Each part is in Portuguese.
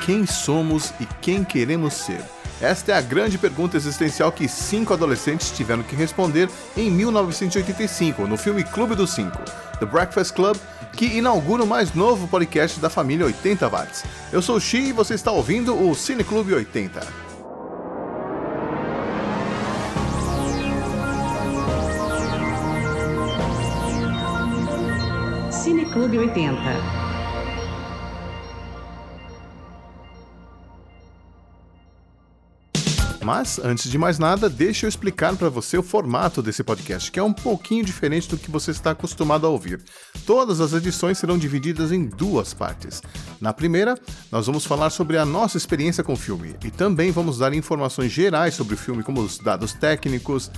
quem somos e quem queremos ser? Esta é a grande pergunta existencial que cinco adolescentes tiveram que responder em 1985, no filme Clube dos Cinco, The Breakfast Club, que inaugura o mais novo podcast da família 80 Watts. Eu sou o Xi e você está ouvindo o Cine Clube 80. Cine Clube 80. Mas, antes de mais nada, deixa eu explicar para você o formato desse podcast, que é um pouquinho diferente do que você está acostumado a ouvir. Todas as edições serão divididas em duas partes. Na primeira, nós vamos falar sobre a nossa experiência com o filme e também vamos dar informações gerais sobre o filme, como os dados técnicos,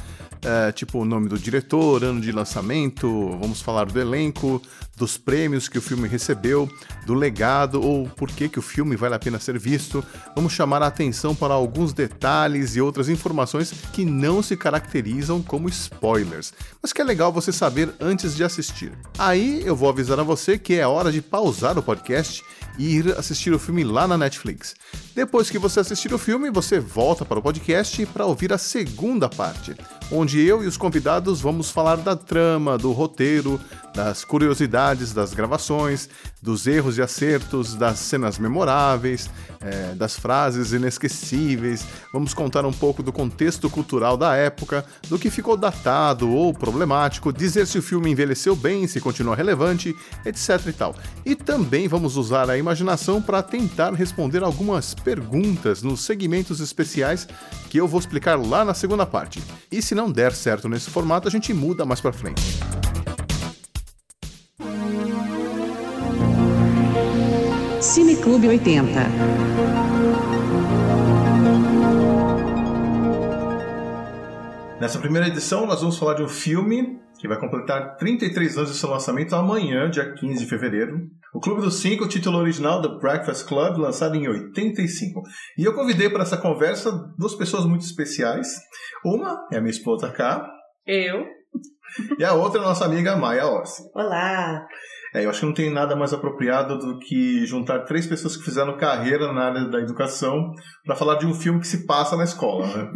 é, tipo o nome do diretor, ano de lançamento, vamos falar do elenco, dos prêmios que o filme recebeu, do legado ou por que, que o filme vale a pena ser visto. Vamos chamar a atenção para alguns detalhes e outras informações que não se caracterizam como spoilers, mas que é legal você saber antes de assistir. Aí eu vou avisar a você que é hora de pausar o podcast e ir assistir o filme lá na Netflix. Depois que você assistir o filme, você volta para o podcast para ouvir a segunda parte, onde eu e os convidados vamos falar da trama, do roteiro, das curiosidades das gravações, dos erros e acertos, das cenas memoráveis, é, das frases inesquecíveis. Vamos contar um pouco do contexto cultural da época, do que ficou datado ou problemático, dizer se o filme envelheceu bem, se continua relevante, etc e tal. E também vamos usar a imaginação para tentar responder algumas perguntas nos segmentos especiais que eu vou explicar lá na segunda parte. E se não der certo nesse formato, a gente muda mais para frente. Cine Clube 80. Nessa primeira edição, nós vamos falar de um filme que vai completar 33 anos de seu lançamento amanhã, dia 15 de fevereiro. O Clube dos Cinco, o título original The Breakfast Club, lançado em 85. E eu convidei para essa conversa duas pessoas muito especiais. Uma é a minha esposa Cá. Eu. E a outra é a nossa amiga Maia Orsi. Olá! É, eu acho que não tem nada mais apropriado do que juntar três pessoas que fizeram carreira na área da educação para falar de um filme que se passa na escola, né?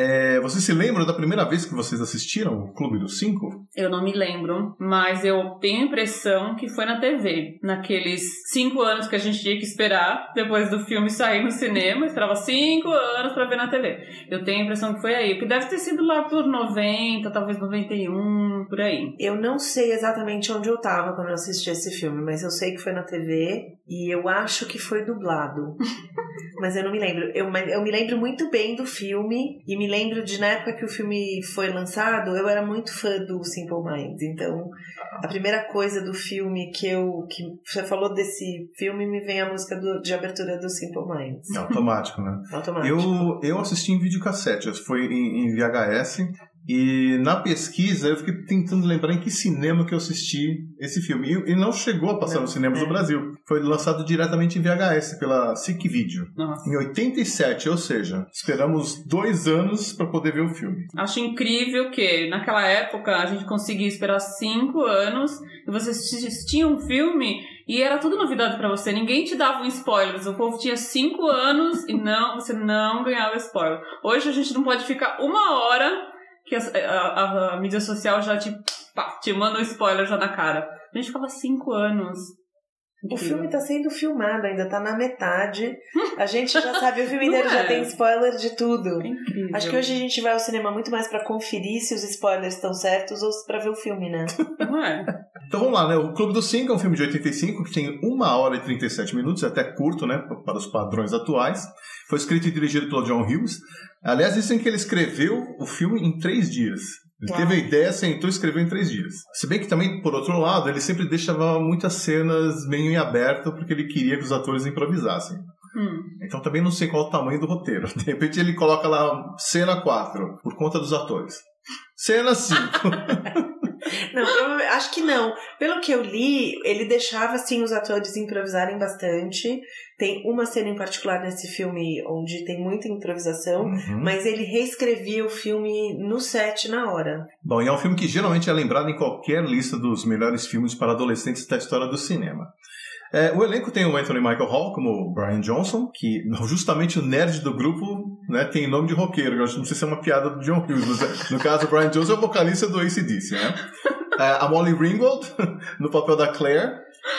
É, vocês se lembram da primeira vez que vocês assistiram o Clube dos Cinco? Eu não me lembro, mas eu tenho a impressão que foi na TV. Naqueles cinco anos que a gente tinha que esperar depois do filme sair no cinema, esperava cinco anos para ver na TV. Eu tenho a impressão que foi aí, que deve ter sido lá por 90, talvez 91, por aí. Eu não sei exatamente onde eu tava quando eu assisti esse filme, mas eu sei que foi na TV e eu acho que foi dublado. mas eu não me lembro. Eu, eu me lembro muito bem do filme e me lembro de na época que o filme foi lançado, eu era muito fã do Simple Minds. Então, a primeira coisa do filme que eu. que você falou desse filme, me vem a música do, de abertura do Simple Minds. É automático, né? automático. Eu, eu assisti em videocassete, foi em, em VHS. E na pesquisa eu fiquei tentando lembrar em que cinema que eu assisti esse filme. E, e não chegou a passar não, nos cinemas é. do Brasil. Foi lançado diretamente em VHS pela SIC Video. Nossa. Em 87, ou seja, esperamos dois anos para poder ver o filme. Acho incrível que naquela época a gente conseguia esperar cinco anos e você assistia um filme e era tudo novidade para você. Ninguém te dava um spoiler. O povo tinha cinco anos e não, você não ganhava spoiler. Hoje a gente não pode ficar uma hora que a, a, a, mídia social já te, pá, te manda um spoiler já na cara. A gente ficava cinco anos. O filme está sendo filmado, ainda está na metade. A gente já sabe, o filme inteiro é? já tem spoiler de tudo. É. Acho que hoje a gente vai ao cinema muito mais para conferir se os spoilers estão certos ou para ver o filme, né? Não é? Então vamos lá, né? O Clube dos Cinco é um filme de 85 que tem 1 hora e 37 minutos, é até curto, né? Para os padrões atuais. Foi escrito e dirigido pelo John Hughes. Aliás, dizem que ele escreveu o filme em três dias. Ele teve a ideia, sentou e escreveu em três dias. Se bem que também, por outro lado, ele sempre deixava muitas cenas meio em aberto porque ele queria que os atores improvisassem. Hum. Então também não sei qual o tamanho do roteiro. De repente ele coloca lá cena 4, por conta dos atores. Cena 5. Não, acho que não. Pelo que eu li, ele deixava assim os atores improvisarem bastante. Tem uma cena em particular nesse filme onde tem muita improvisação, uhum. mas ele reescrevia o filme no set na hora. Bom, e é um filme que geralmente é lembrado em qualquer lista dos melhores filmes para adolescentes da história do cinema. É, o elenco tem o Anthony Michael Hall como Brian Johnson, que justamente o nerd do grupo né, tem nome de roqueiro. Eu não sei se é uma piada do John Hughes, mas é, no caso o Brian Johnson é o vocalista do ACDC, né? É, a Molly Ringwald no papel da Claire.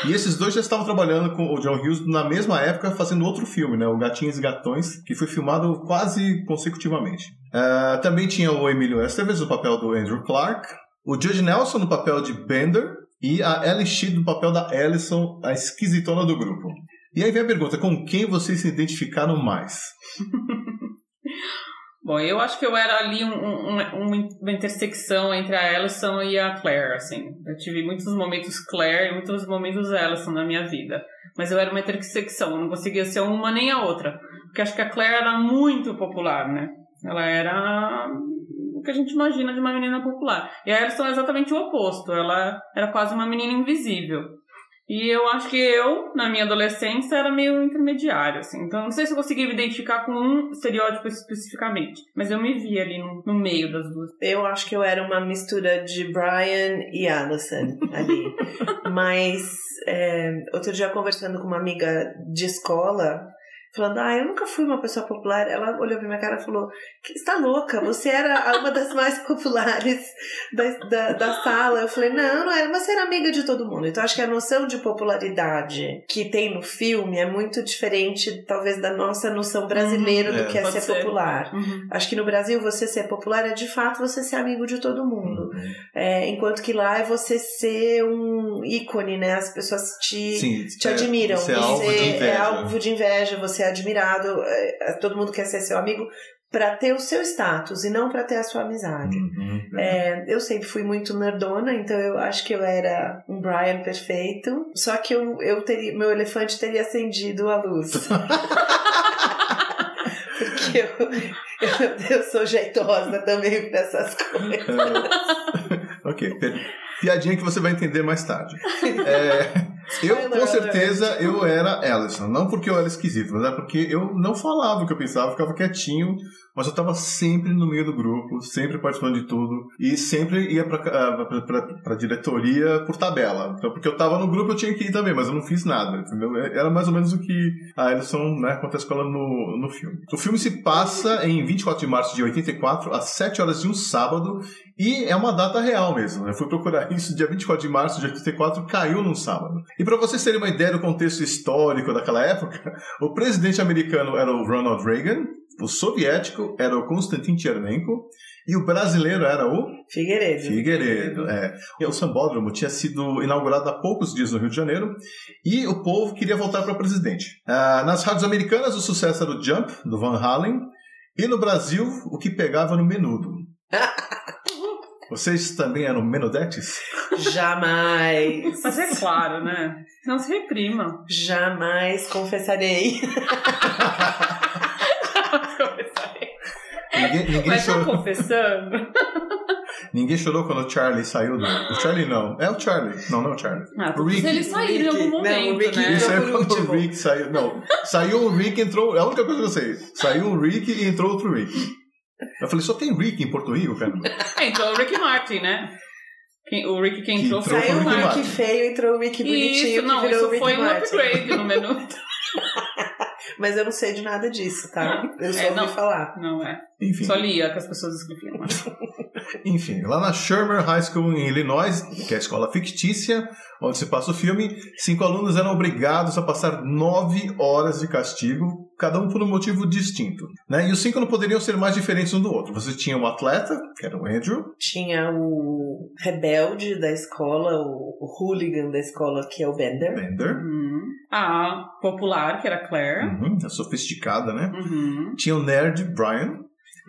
E esses dois já estavam trabalhando com o John Hughes na mesma época fazendo outro filme, né? O Gatinhos e Gatões, que foi filmado quase consecutivamente. É, também tinha o Emilio Estevez no papel do Andrew Clark, o Judge Nelson no papel de Bender, e a Sheed no papel da Ellison, a esquisitona do grupo. E aí vem a pergunta, com quem vocês se identificaram mais? Bom, eu acho que eu era ali um, um, uma intersecção entre a Ellison e a Claire, assim. Eu tive muitos momentos Claire e muitos momentos Ellison na minha vida. Mas eu era uma intersecção, eu não conseguia ser uma nem a outra. Porque acho que a Claire era muito popular, né? Ela era o que a gente imagina de uma menina popular. E a Alison é exatamente o oposto. Ela era quase uma menina invisível. E eu acho que eu, na minha adolescência, era meio intermediário, assim. Então, não sei se eu consegui me identificar com um estereótipo especificamente. Mas eu me vi ali no, no meio das duas. Eu acho que eu era uma mistura de Brian e Alison ali. mas, é, outro dia, conversando com uma amiga de escola, falando, ah, eu nunca fui uma pessoa popular. Ela olhou pra minha cara e falou, está louca, você era uma das mais populares da, da, da, sala. Eu falei, não, não era, mas você era amiga de todo mundo. Então acho que a noção de popularidade que tem no filme é muito diferente, talvez, da nossa noção brasileira uhum, do é, que é ser, ser, popular. Uhum. Acho que no Brasil você ser popular é de fato você ser amigo de todo mundo. Uhum. É, enquanto que lá é você ser um ícone, né? As pessoas te, Sim, te é, admiram. Você, é alvo de inveja. É alvo de inveja, você ser admirado, é, é, todo mundo quer ser seu amigo para ter o seu status e não para ter a sua amizade. Uhum. É, eu sempre fui muito nerdona, então eu acho que eu era um Brian perfeito. Só que eu, eu teria, meu elefante teria acendido a luz. Porque eu, eu, eu, sou jeitosa também para essas coisas. ok, piadinha que você vai entender mais tarde. É, eu, com certeza, eu era Ellison. Não porque eu era esquisito, mas é porque eu não falava o que eu pensava, ficava quietinho, mas eu estava sempre no meio do grupo, sempre participando de tudo, e sempre ia para a diretoria por tabela. Então, porque eu estava no grupo, eu tinha que ir também, mas eu não fiz nada, entendeu? É, era mais ou menos o que a Ellison né, conta a escola no, no filme. O filme se passa em 24 de março de 84, às 7 horas de um sábado, e é uma data real mesmo. Eu fui procurar isso, dia 24 de março de 84, caiu num sábado. E para vocês terem uma ideia do contexto histórico daquela época, o presidente americano era o Ronald Reagan, o soviético era o Konstantin Chernenko e o brasileiro era o Figueiredo. Figueiredo, é. O Sambódromo tinha sido inaugurado há poucos dias no Rio de Janeiro e o povo queria voltar para presidente. Ah, nas rádios americanas, o sucesso era o Jump, do Van Halen, e no Brasil, o que pegava no menudo. Vocês também eram menudetes? Jamais. Mas é claro, né? Não se reprima. Jamais confessarei. Jamais confessarei. Ninguém, ninguém Mas chorou. tá confessando? Ninguém chorou quando o Charlie saiu do. O Charlie não. É o Charlie. Não, não é o Charlie. Ah, o Rick. Ele saiu em algum momento, não, o Rick né? Ele saiu quando o Rick saiu. Não. Saiu o Rick entrou. É a única coisa que eu sei. Saiu o Rick e entrou outro Rick. Eu falei, só tem Rick em Porto Rico, cara. É, entrou o Rick Martin, né? Quem- o Rick que entrou Que foi entrou Saiu o o foi o Rick Martin. feio, entrou o Rick bonitinho Isso, que não, virou isso o Rick foi um Martin. upgrade no menu. Mas eu não sei de nada disso, tá? Eu só É, ouvi não. falar. Não é. Enfim. Só lia que as pessoas escreviam. Mas... Enfim, lá na Shermer High School em Illinois, que é a escola fictícia, onde se passa o filme, cinco alunos eram obrigados a passar nove horas de castigo, cada um por um motivo distinto. Né? E os cinco não poderiam ser mais diferentes um do outro. Você tinha o atleta, que era o Andrew, Tinha o rebelde da escola, o, o hooligan da escola, que é o Bender. Bender, Uhum. A popular, que era a Claire. uhum, a sofisticada, né? Uhum. Tinha o nerd Brian,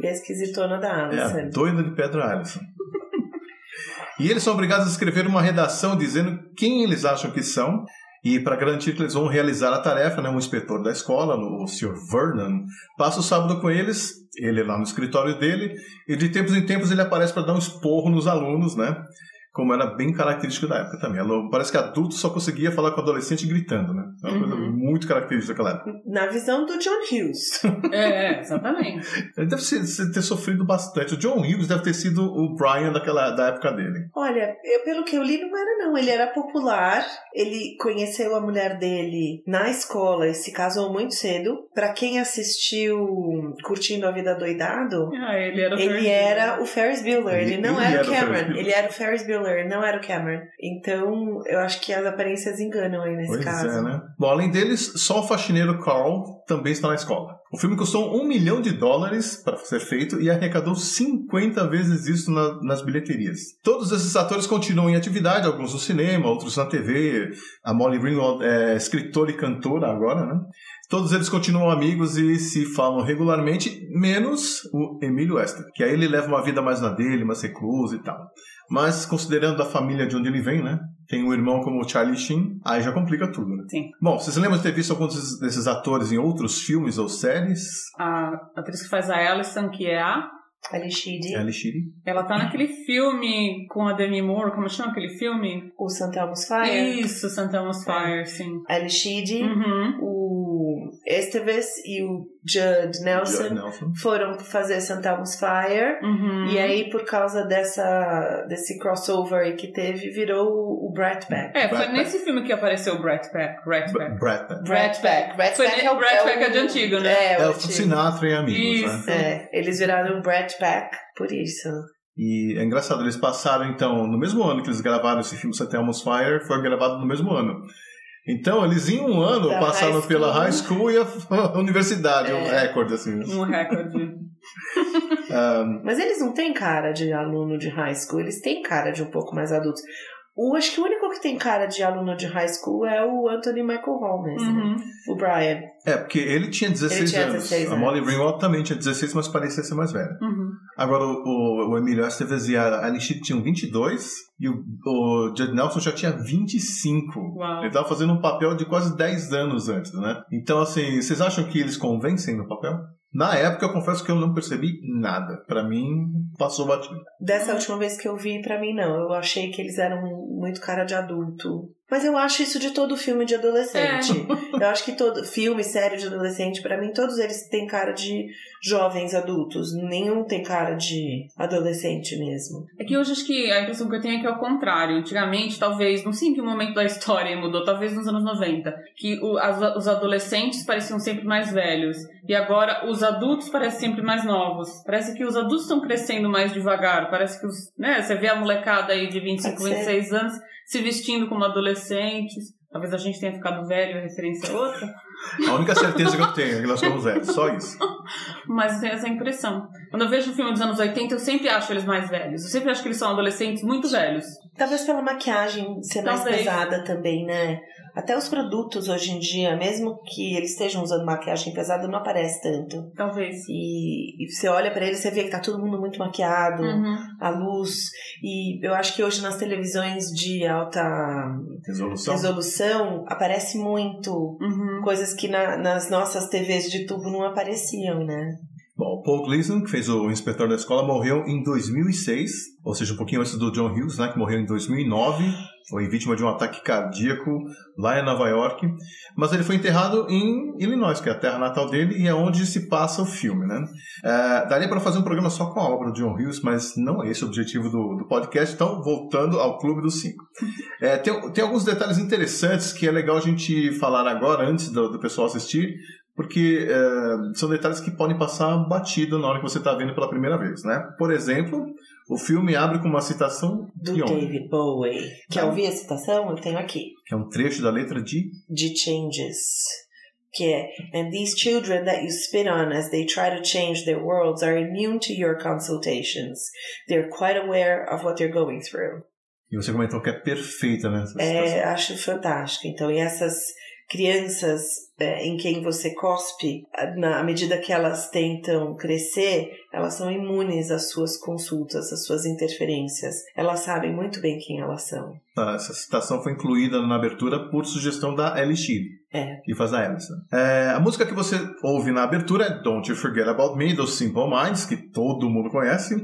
E a esquisitona da é, Alison. doida de pedra Alison. e eles são obrigados a escrever uma redação dizendo quem eles acham que são. E para garantir que eles vão realizar a tarefa, né, um inspetor da escola, o Sr. Vernon, passa o sábado com eles, ele lá no escritório dele, e de tempos em tempos ele aparece para dar um esporro nos alunos, né? Como era bem característico da época também. Ela, parece que adulto só conseguia falar com adolescente gritando, né? É uma coisa Uhum. muito característica daquela época. Na visão do John Hughes. É, exatamente. Ele deve ter sofrido bastante. O John Hughes deve ter sido o Brian daquela, da época dele. Olha, eu, pelo que eu li, não era não. Ele era popular, ele conheceu a mulher dele na escola e se casou muito cedo. Pra quem assistiu Curtindo a Vida Doidado, Ah, ele era o ele Ferris era o Ferris Bueller, ele, Ele- não ele era era o Cameron. Ele era o Ferris Bueller, não era o Cameron. Então, eu acho que as aparências enganam aí nesse Pois caso. é, né? Bom, além deles, só o faxineiro Carl também está na escola. O filme custou um milhão de dólares para ser feito e arrecadou 50 vezes isso na- nas bilheterias. Todos esses atores continuam em atividade, alguns no cinema, outros na TV. A Molly Ringwald é escritora e cantora agora, né? Todos eles continuam amigos e se falam regularmente, menos o Emílio Esther, que aí ele leva uma vida mais na dele, mais recluso e tal. Mas considerando a família de onde ele vem, né? Tem um irmão como o Charlie Sheen, aí já complica tudo, né? Sim. Bom, vocês lembram de ter visto alguns desses- atores em outros filmes ou séries? A atriz que faz a Alison, que é a. Ali Sheedy. Ela tá naquele filme com a Demi Moore, como chama aquele filme? o Santelmo's Fire, Isso, Santa Elmo's Fire, sim. Alixide, Uhum. O Esteves e o Judd Nelson Judd Nelson. foram fazer Santelmo's Fire. Uhum. E aí, por causa dessa, desse crossover que teve, virou o o Brat Pack. É, foi Brat nesse filme que apareceu o Brat Pack. Brat Pack. Brad Pitt. Brat Pack. Brat Foi Pack é o Brat Pack é o- de antigo, né? É, É o antigo. Sinatra e amigos, Isso. né? É, eles viraram o Brat Pack por isso. E é engraçado, eles passaram, então, no mesmo ano que eles gravaram esse filme St. Elmo's Fire, foi gravado no mesmo ano. Então, eles em um ano Da passaram high pela high school e a, universidade, É. um recorde, assim. Um recorde. Mas eles não têm cara de aluno de high school, eles têm cara de um pouco mais adultos. O, acho que o único que tem cara de aluno de high school é o Anthony Michael Hall mesmo. Uhum. O Brian. É, porque ele tinha 16 Ele tinha anos. 16 a Molly anos. Ringwald também tinha 16, mas parecia ser mais velha. Uhum. Agora, o, o, o Emílio Estevez e a Alicia tinham 22 e o, o Judd Nelson já tinha 25. Uau. Ele estava fazendo um papel de quase 10 anos antes, né? Então, assim, vocês acham que eles convencem no papel? Na época, eu confesso que eu não percebi nada. Pra mim, passou batido. Dessa última vez que eu vi, pra mim não. Eu achei que eles eram muito cara de adulto. Mas eu acho isso de todo filme de adolescente. Eu acho que todo filme, série de adolescente, pra mim, todos eles têm cara de jovens adultos. Nenhum tem cara de adolescente mesmo. É que hoje acho que a impressão que eu tenho é que é o contrário. Antigamente, talvez, não sei em que momento da história mudou, talvez nos anos 90, que o- as- os adolescentes pareciam sempre mais velhos. E agora os adultos parecem sempre mais novos. Parece que os adultos estão crescendo mais devagar. Parece que os. Né, você vê a molecada aí de 25, Pode ser. 26 anos se vestindo como adolescentes. Talvez a gente tenha ficado velho, a referência é outra. A única certeza que eu tenho é que nós somos velhos. Só isso. Mas eu tenho essa impressão. Quando eu vejo um filme dos anos 80, eu sempre acho eles mais velhos. Eu sempre acho que eles são adolescentes muito velhos. Talvez pela maquiagem ser mais Talvez. pesada também, né? Até os produtos hoje em dia, mesmo que eles estejam usando maquiagem pesada, não aparece tanto. Talvez. E, e você olha pra eles, você vê que tá todo mundo muito maquiado, Uhum. a luz. E eu acho que hoje nas televisões de alta Resolução. resolução aparece muito Uhum. coisas que na- nas nossas TVs de tubo não apareciam, né? Bom, Paul Gleason, que fez o inspetor da escola, morreu em 2006, ou seja, um pouquinho antes do John Hughes, né, que morreu em 2009. Foi vítima de um ataque cardíaco lá em Nova York. Mas ele foi enterrado em Illinois, que é a terra natal dele e é onde se passa o filme, né? É, daria para fazer um programa só com a obra do John Hughes, mas não é esse o objetivo do, do podcast. Então, voltando ao Clube dos Cinco. É, tem, tem alguns detalhes interessantes que é legal a gente falar agora, antes do, do pessoal assistir, porque é, são detalhes que podem passar batido na hora que você está vendo pela primeira vez, né? Por exemplo, o filme abre com uma citação Do de? David Bowie. Quer Ah. ouvir a citação? Eu tenho aqui. Que é um trecho da letra de De Changes. Que é And these children that you spit on as they try to change their worlds are immune to your consultations. They're quite aware of what they're going through. E você comentou que é perfeita, né? É, acho fantástico. Então, e essas crianças é, em quem você cospe, na medida que elas tentam crescer, elas são imunes às suas consultas, às suas interferências. Elas sabem muito bem quem elas são. Tá, essa citação foi incluída na abertura por sugestão da Ellie Sheed. É. que faz a Alison. É, a música que você ouve na abertura é Don't You Forget About Me, dos Simple Minds, que todo mundo conhece.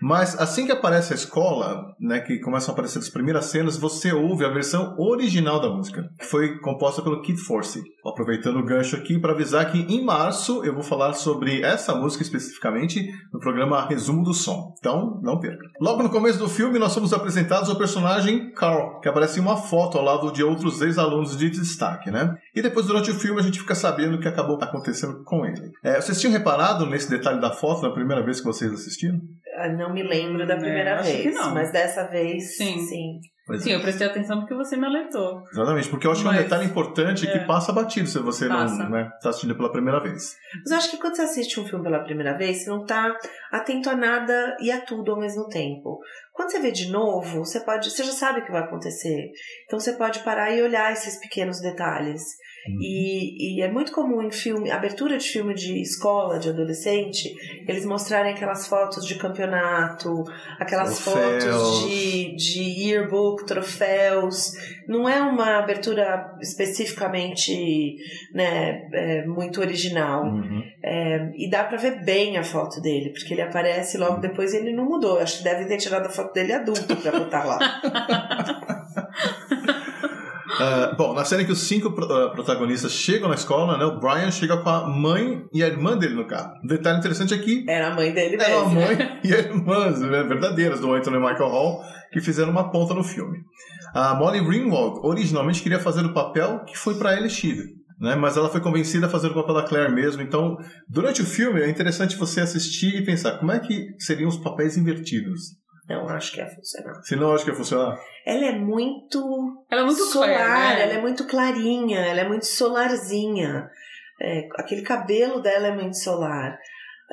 Mas assim que aparece a escola, né, que começam a aparecer as primeiras cenas, você ouve a versão original da música, que foi composta pelo Kid Force. Aproveitando o gancho aqui para avisar que em março eu vou falar sobre essa música especificamente no programa Resumo do Som. Então, não perca. Logo no começo do filme, nós somos apresentados ao personagem Carl, que aparece em uma foto ao lado de outros ex-alunos de destaque, né? E depois, durante o filme, a gente fica sabendo o que acabou acontecendo com ele. É, vocês tinham reparado nesse detalhe da foto na primeira vez que vocês assistiram? Ah, Não me lembro da É, primeira que vez, não. mas dessa vez, Sim. sim. Pois Sim, eu prestei atenção porque você me alertou. Exatamente, porque eu acho que é um Mas- detalhe importante que é. passa batido se você Passa. não né, tá assistindo pela primeira vez. Mas eu acho que quando você assiste um filme pela primeira vez, você não tá atento a nada e a tudo ao mesmo tempo. Quando você vê de novo, você pode, você já sabe o que vai acontecer. Então você pode parar e olhar esses pequenos detalhes. E, e é muito comum em filme, abertura de filme de escola, de adolescente, eles mostrarem aquelas fotos de campeonato, aquelas Troféus. fotos de, de yearbook, troféus. Não é uma abertura especificamente né, é, muito original. Uhum. É, e dá pra ver bem a foto dele, porque ele aparece logo depois e ele não mudou. Acho que devem ter tirado a foto dele adulto pra botar lá. Ah, bom, na cena que os cinco ah, protagonistas chegam na escola, né, o Brian chega com a mãe e a irmã dele no carro. Um detalhe interessante é que Era a mãe dele Eram a mesmo. mãe e a irmã né, verdadeiras do Anthony Michael Hall que fizeram uma ponta no filme. A Molly Ringwald originalmente queria fazer o papel que foi para Ellie Sheedy, né? Mas ela foi convencida a fazer o papel da Claire mesmo. Então, durante o filme é interessante você assistir e pensar como é que seriam os papéis invertidos. Não, acho que ia funcionar. Se não, acho que ia funcionar. Ela é muito Ela é muito solar, Claire, né? ela é muito clarinha, ela é muito solarzinha. É, aquele cabelo dela é muito solar.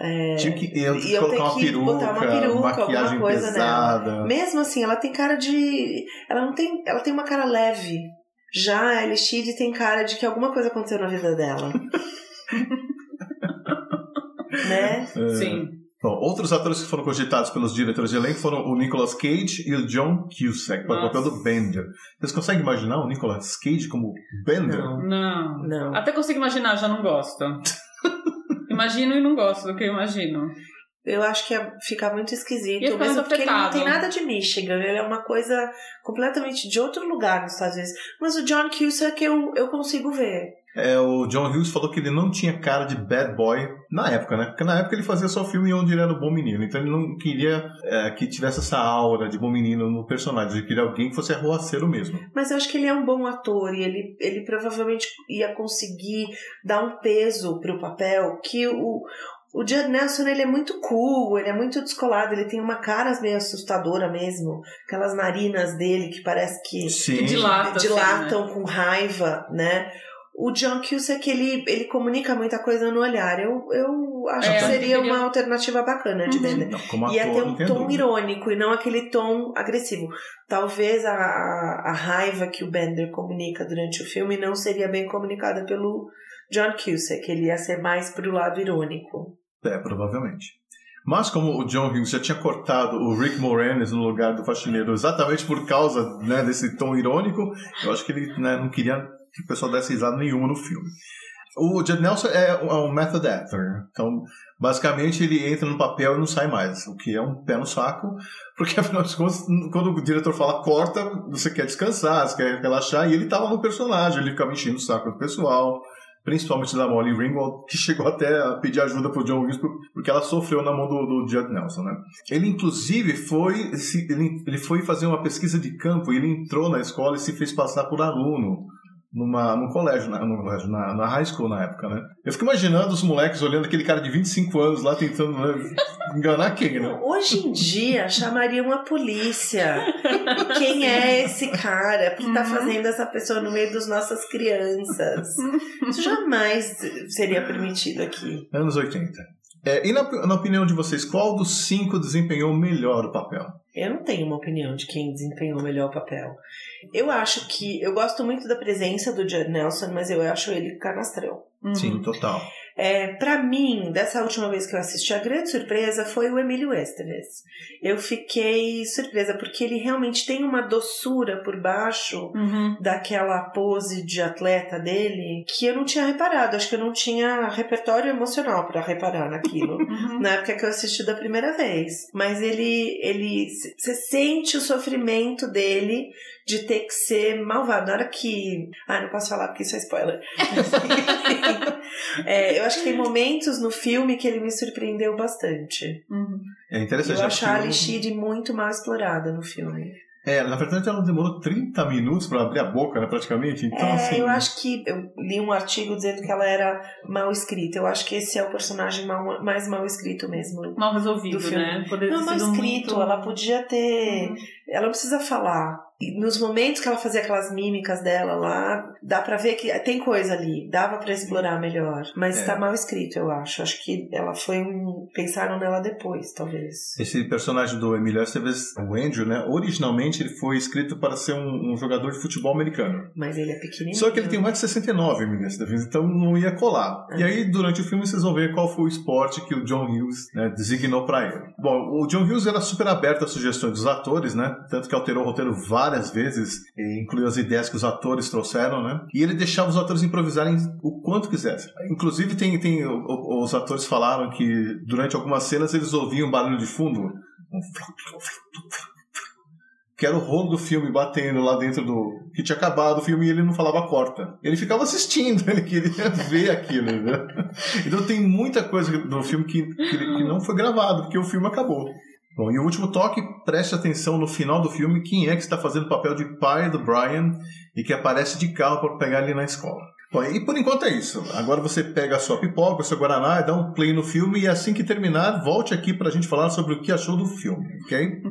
É, Tinha que eu, e eu colocar tenho uma que peruca, botar uma peruca, maquiagem alguma coisa pesada. Mesmo assim, ela tem cara de. Ela não tem. Ela tem uma cara leve. Já a Elishide tem cara de que alguma coisa aconteceu na vida dela. né? É. Sim. Bom, outros atores que foram cogitados pelos diretores de elenco foram o Nicolas Cage e o John Cusack, para o papel do Bender. Vocês conseguem imaginar o Nicolas Cage como Bender? Não. Não. Não. Até consigo imaginar, já não gosto. Imagino e não gosto do que eu imagino. Eu acho que ia ficar muito esquisito, Ia mesmo muito porque ele não tem nada de Michigan, ele é uma coisa completamente de outro lugar nos Estados Unidos. Mas o John Cusack eu, eu consigo ver. É, o John Hughes falou que ele não tinha cara de bad boy na época, né? Porque na época ele fazia só filme onde ele era o bom menino. Então ele não queria é, que tivesse essa aura de bom menino no personagem. Ele queria alguém que fosse arruaceiro mesmo. Mas eu acho que ele é um bom ator e ele, ele provavelmente ia conseguir dar um peso pro papel que o. O Judd Nelson, ele é muito cool, ele é muito descolado, ele tem uma cara meio assustadora mesmo. Aquelas narinas dele que parece que Sim. Que dilata, assim, dilatam com raiva, né? O John Cusack, ele, ele comunica muita coisa no olhar. Eu, eu acho É, que seria eu uma alternativa bacana de Uhum. Bender. Não, como Ia ter um tom dúvida. irônico e não aquele tom agressivo. Talvez a, a, a raiva que o Bender comunica durante o filme não seria bem comunicada pelo John Cusack. Ele ia ser mais pro lado irônico. É, provavelmente. Mas como o John Hughes já tinha cortado o Rick Moranis no lugar do faxineiro exatamente por causa né, desse tom irônico, eu acho que ele né, não queria que o pessoal desse risada nenhuma no filme. O Judd Nelson é um um method actor, então basicamente ele entra no papel e não sai mais, o que é um pé no saco, porque afinal de contas, quando o diretor fala corta, você quer descansar, você quer relaxar, e ele tava no personagem, ele ficava enchendo o saco do pessoal, principalmente da Molly Ringwald, que chegou até a pedir ajuda pro John por- porque ela sofreu na mão do, do Judd Nelson, né? Ele, inclusive, foi, ele, ele foi fazer uma pesquisa de campo, ele entrou na escola e se fez passar por aluno numa, num colégio, na, no colégio, na, na high school na época, né? Eu fico imaginando os moleques olhando aquele cara de 25 anos lá tentando né, enganar quem, né? Hoje em dia, chamariam a polícia. Quem é esse cara? Por que tá Uhum. fazendo essa pessoa no meio das nossas crianças? Isso jamais seria permitido aqui. Anos 80. É, e na, na opinião de vocês, qual dos cinco desempenhou melhor o papel? Eu não tenho uma opinião de quem desempenhou melhor o papel. Eu acho que. Eu gosto muito da presença do Judd Nelson, mas eu acho ele canastrão. Uhum. Sim, total. É, para mim, dessa última vez que eu assisti, a grande surpresa foi o Emílio Esteves. Eu fiquei surpresa porque ele realmente tem uma doçura por baixo Uhum. daquela pose de atleta dele que eu não tinha reparado. Acho que eu não tinha repertório emocional para reparar naquilo. Uhum. na época que eu assisti da primeira vez. Mas ele, ele, você sente o sofrimento dele de ter que ser malvado. Na hora que, ah, não posso falar porque isso é spoiler. É, eu acho que tem momentos no filme que ele me surpreendeu bastante. Uhum. É interessante. Eu acho a Ali eu- Sheedy muito mal explorada no filme. É, na verdade ela demorou 30 minutos pra abrir a boca, né, praticamente. Então, é, assim. eu acho que eu li um artigo dizendo que ela era mal escrita. Eu acho que esse é o personagem mal- mais mal escrito mesmo. Mal resolvido, né? Poderia Não, mal escrito. muito... Ela podia ter. Uhum. Ela não precisa falar. Nos momentos que ela fazia aquelas mímicas dela lá, dá pra ver que tem coisa ali. Dava pra explorar melhor. Mas É. tá mal escrito, eu acho. Acho que ela foi um. Pensaram nela depois, talvez. Esse personagem do Emilio Estevez, o Andrew, né? Originalmente ele foi escrito para ser um, um jogador de futebol americano. Mas ele é pequenininho. Só que ele tem 1,69m, Emilio Estevez, então não ia colar. É. E aí, durante o filme, vocês vão ver qual foi o esporte que o John Hughes né, designou para ele. Bom, o John Hughes era super aberto às sugestões dos atores, né? Tanto que alterou o roteiro várias vezes, e incluiu as ideias que os atores trouxeram, né? E ele deixava os atores improvisarem o quanto quisessem. Inclusive, tem, tem os atores falaram que durante algumas cenas eles ouviam barulho de fundo. Um que era o rolo do filme batendo lá dentro do. que tinha acabado o filme e ele não falava corta. Ele ficava assistindo, ele queria ver aquilo, né? Então tem muita coisa no filme que, que não foi gravado, porque o filme acabou. Bom, e o último toque, preste atenção no final do filme, quem é que está fazendo o papel de pai do Brian e que aparece de carro para pegar ele na escola. Bom, e por enquanto é isso. Agora você pega a sua pipoca, o seu guaraná, dá um play no filme e assim que terminar, volte aqui para a gente falar sobre o que achou do filme, ok?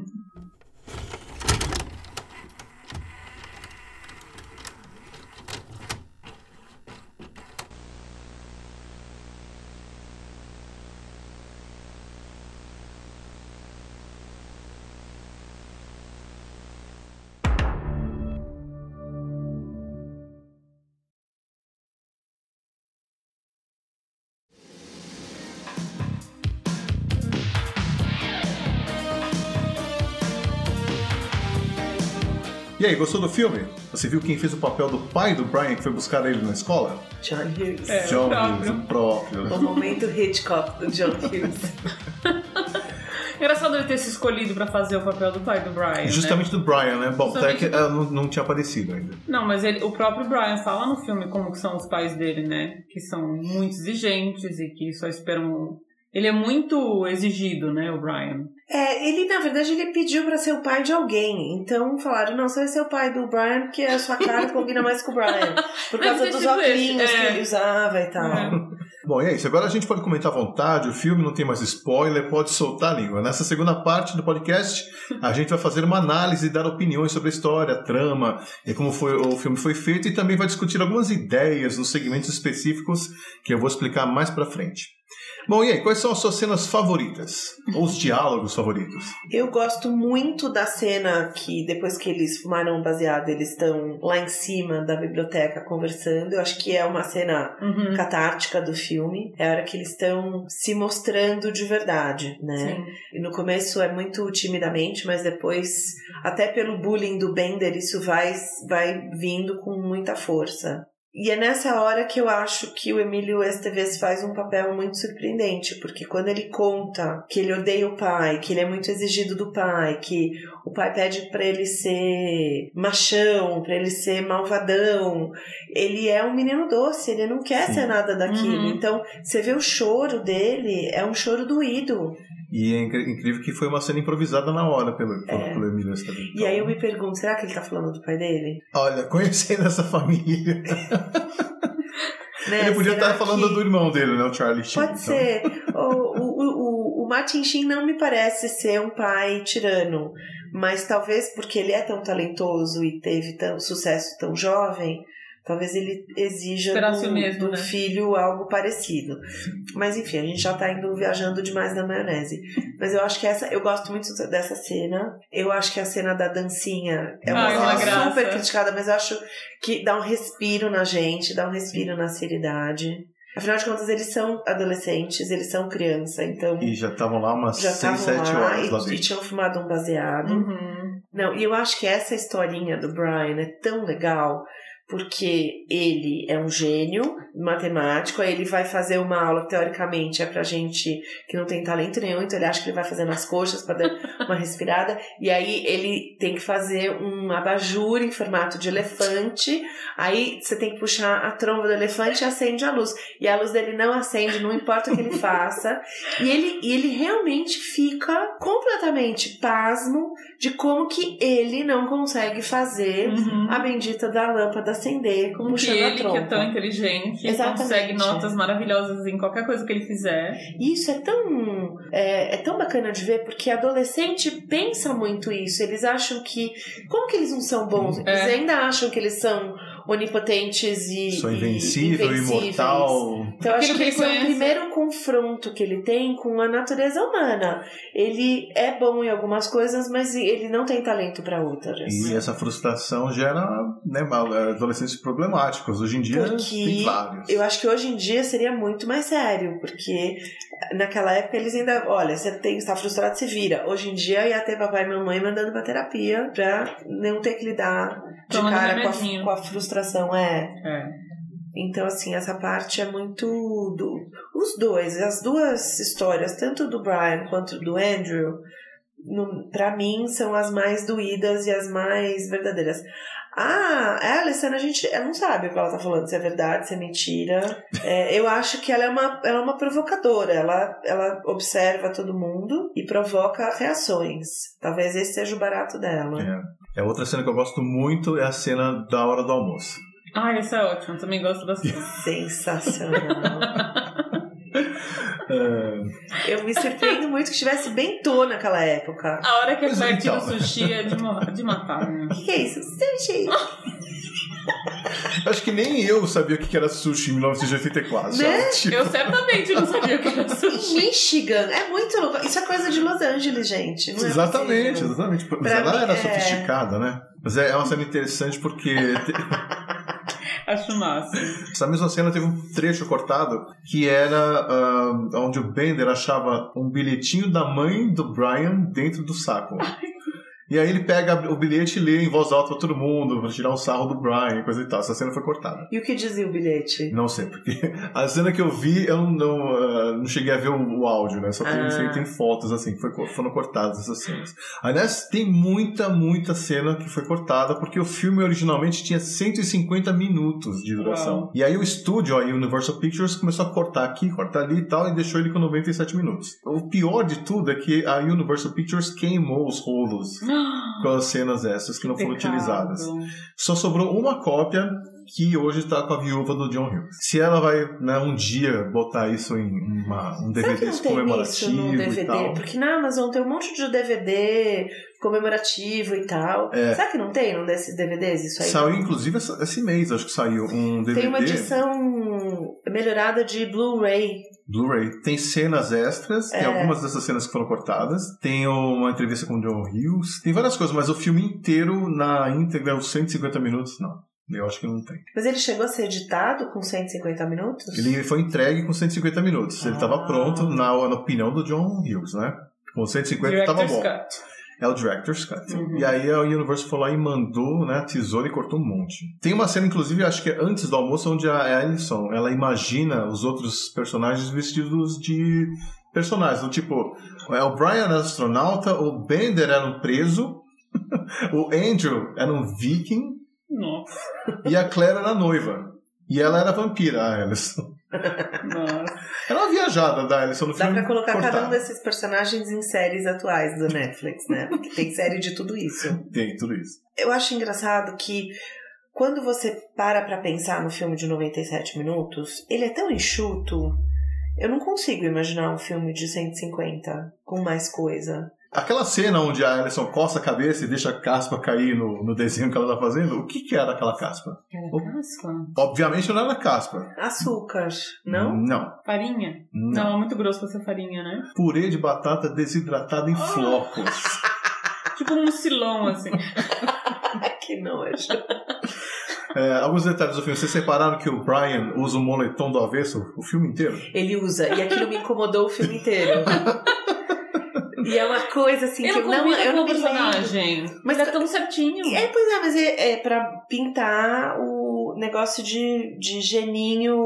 Gostou do filme? Você viu quem fez o papel do pai do Brian que foi buscar ele na escola? John Hughes. É. John próprio. Hughes, o próprio. O momento Hitchcock do John Hughes. Engraçado ele ter se escolhido pra fazer o papel do pai do Brian. né? Justamente do Brian, né? Bom, até que do- ela não, não tinha aparecido ainda. Não, mas ele, o próprio Brian fala no filme como que são os pais dele, né? Que são muito exigentes e que só esperam. Ele é muito exigido, né, o Brian. É, ele, na verdade, ele pediu pra ser o pai de alguém. Então falaram, não, você vai ser o pai do Brian porque a sua cara combina mais com o Brian. Por causa dos esse, óculos que é. ele usava e tal. É. Bom, e é isso. Agora a gente pode comentar à vontade, o filme não tem mais spoiler, pode soltar a língua. Nessa segunda parte do podcast, a gente vai fazer uma análise e dar opiniões sobre a história, a trama, e como foi, o filme foi feito, e também vai discutir algumas ideias nos segmentos específicos que eu vou explicar mais pra frente. Bom, e aí, quais são as suas cenas favoritas? Ou os diálogos favoritos? Eu gosto muito da cena que depois que eles fumaram o baseado, eles estão lá em cima da biblioteca conversando. Eu acho que é uma cena Uhum. catártica do filme. É a hora que eles estão se mostrando de verdade, né? Sim. E no começo é muito timidamente, mas depois, até pelo bullying do Bender, isso vai, vai vindo com muita força. E é nessa hora que eu acho que o Emílio Esteves faz um papel muito surpreendente, porque quando ele conta que ele odeia o pai, que ele é muito exigido do pai, que o pai pede pra ele ser machão, pra ele ser malvadão, ele é um menino doce, ele não quer Sim. ser nada daquilo. Uhum. Então, você vê o choro dele, é um choro doído. E é incrível que foi uma cena improvisada na hora pelo, pelo, É. pelo Emílio. E aí eu me pergunto, será que ele tá falando do pai dele? Olha, conhecendo essa família. Né? Ele podia Será estar falando que- do irmão dele, né? O Charlie Sheen. Pode então. ser. O, o, o, o Martin Sheen não me parece ser um pai tirano, mas talvez porque ele é tão talentoso e teve tão sucesso tão jovem, Talvez ele exija do, mesmo, do né? filho algo parecido. Mas enfim, a gente já tá indo viajando demais na maionese. Mas eu acho que essa, eu gosto muito dessa cena. Eu acho que a cena da dancinha é uma, Ai, uma cena graça. super criticada, mas eu acho que dá um respiro na gente, dá um respiro na seriedade. Afinal de contas, eles são adolescentes, eles são criança, então E já estavam lá umas já 6, estavam 7 lá horas lá e, e tinham fumado um baseado. Uhum. Não, e eu acho que essa historinha do Brian é tão legal porque ele é um gênio matemático, aí ele vai fazer uma aula teoricamente é pra gente que não tem talento nenhum, então ele acha que ele vai fazer nas coxas pra dar uma respirada, e aí ele tem que fazer um abajur em formato de elefante, aí você tem que puxar a tromba do elefante e acende a luz, e a luz dele não acende, não importa o que ele faça, e ele, e ele realmente fica completamente pasmo de como que ele não consegue fazer Uhum. a bendita da lâmpada acender Como que puxando a ele, que trompa. é tão inteligente, Exatamente. consegue notas maravilhosas em qualquer coisa que ele fizer. E isso é tão, é, é tão bacana de ver, porque adolescente pensa muito isso. Eles acham que. Como que eles não são bons? É. Eles ainda acham que eles são onipotentes e. Sou e- invencível, invencíveis. imortal. Então, acho que esse é o primeiro confronto que ele tem com a natureza humana. Ele é bom em algumas coisas, mas ele não tem talento para outras. E essa frustração gera né, adolescentes problemáticos. Hoje em dia Porque tem vários. Eu acho que hoje em dia seria muito mais sério, porque naquela época eles ainda, olha, você tem está frustrado, se vira. Hoje em dia ia ter papai e mamãe mandando pra terapia pra não ter que lidar de Tomando cara com a, com a frustração. É. É. Então, assim, essa parte é muito. Do, os dois, as duas histórias, tanto do Brian quanto do Andrew, no, pra mim, são as mais doídas e as mais verdadeiras. Ah, a Alison, a gente ela não sabe o que ela tá falando, se é verdade, se é mentira. É, eu acho que ela é uma, ela é uma provocadora. Ela, ela observa todo mundo e provoca reações. Talvez esse seja o barato dela. É. É outra cena que eu gosto muito é a cena da hora do almoço. Ah, esse é ótimo. Também gosto bastante. Sensacional. É, Eu me surpreendo muito que estivesse bem tô naquela época. A hora que Pois perto então. do sushi é de, de matar, né? O que, que é isso? Sushi! acho que nem eu sabia o que era sushi em 1984. Né? Tipo, Eu certamente não sabia o que era Em sushi. Michigan. É muito louco. Isso é coisa de Los Angeles, gente. Não é exatamente, possível. exatamente. Mas Pra ela mim, era é. sofisticada, né? Mas é é uma cena interessante porque Acho massa. essa mesma cena teve um trecho cortado que era ah, onde o Bender achava um bilhetinho da mãe do Brian dentro do saco. E aí ele pega o bilhete e lê em voz alta pra todo mundo, pra tirar um sarro do Brian e coisa e tal. Essa cena foi cortada. E o que dizia o bilhete? Não sei, porque a cena que eu vi, eu não, não, ah, não cheguei a ver o, o áudio, né? Só tem, Ah. sei tem fotos, assim, foi, foram cortadas essas cenas. Aliás, tem muita, muita cena que foi cortada, porque o filme originalmente tinha 150 minutos de duração. Uau. E aí o estúdio, a Universal Pictures, começou a cortar aqui, cortar ali e tal, e deixou ele com 97 minutos. O pior de tudo é que a Universal Pictures queimou os rolos com as cenas essas que não foram Pecado. utilizadas. Só sobrou uma cópia que hoje está com a viúva do John Hughes. Se ela vai, né, um dia botar isso em uma, um DVD tem isso comemorativo no e DVD? tal. Porque na Amazon tem um monte de DVD comemorativo e tal. É. Será que não tem um desses DVDs isso aí? Saiu inclusive esse mês, acho que saiu um DVD Tem uma edição melhorada de Blu-ray. Blu-ray. Tem cenas extras, tem É. algumas dessas cenas que foram cortadas. Tem uma entrevista com o John Hughes. Tem várias coisas, mas o filme inteiro na íntegra, os 150 minutos, não. Eu acho que não tem. Mas ele chegou a ser editado com 150 minutos? Ele foi entregue com 150 minutos. Ele estava Ah. pronto, na, na opinião do John Hughes, né? Com 150 estava bom. Cut. É o Director's Cut. Uhum. E aí a Universal foi lá e mandou, né, a tesoura e cortou um monte. Tem uma cena, inclusive, acho que é antes do almoço, onde a Alison, ela imagina os outros personagens vestidos de personagens. Do tipo, é, o Brian era astronauta, o Bender era um preso, o Andrew era um viking Nossa, e a Claire era noiva. E ela era vampira, a Alison. Nossa. Era uma viajada da Alison no Dá filme. pra colocar cada um cortado. desses personagens em séries atuais do Netflix, né? Porque tem série de tudo isso. Tem, tudo isso. Eu acho engraçado que quando você para pra pensar no filme de 97 minutos, ele é tão enxuto. Eu não consigo imaginar um filme de 150 com mais coisa. Aquela cena onde a Alison coça a cabeça e deixa a caspa cair no, no desenho que ela tá fazendo, o que que era aquela caspa? Era casca? Obviamente não era caspa. Açúcar, não? Não. Farinha? Não. Não, é muito grosso pra ser farinha, né? Purê de batata desidratado em Ah. flocos. Tipo um mucilão, assim. que nojo. É, alguns detalhes do filme. Vocês separaram que o Brian usa o moletom do avesso o filme inteiro? Ele usa, e aquilo me incomodou o filme inteiro. E é uma coisa assim Ele que não eu não, eu não o me lembro. personagem. Mas é tão certinho. É, pois é, mas é, é pra pintar o negócio de, de geninho.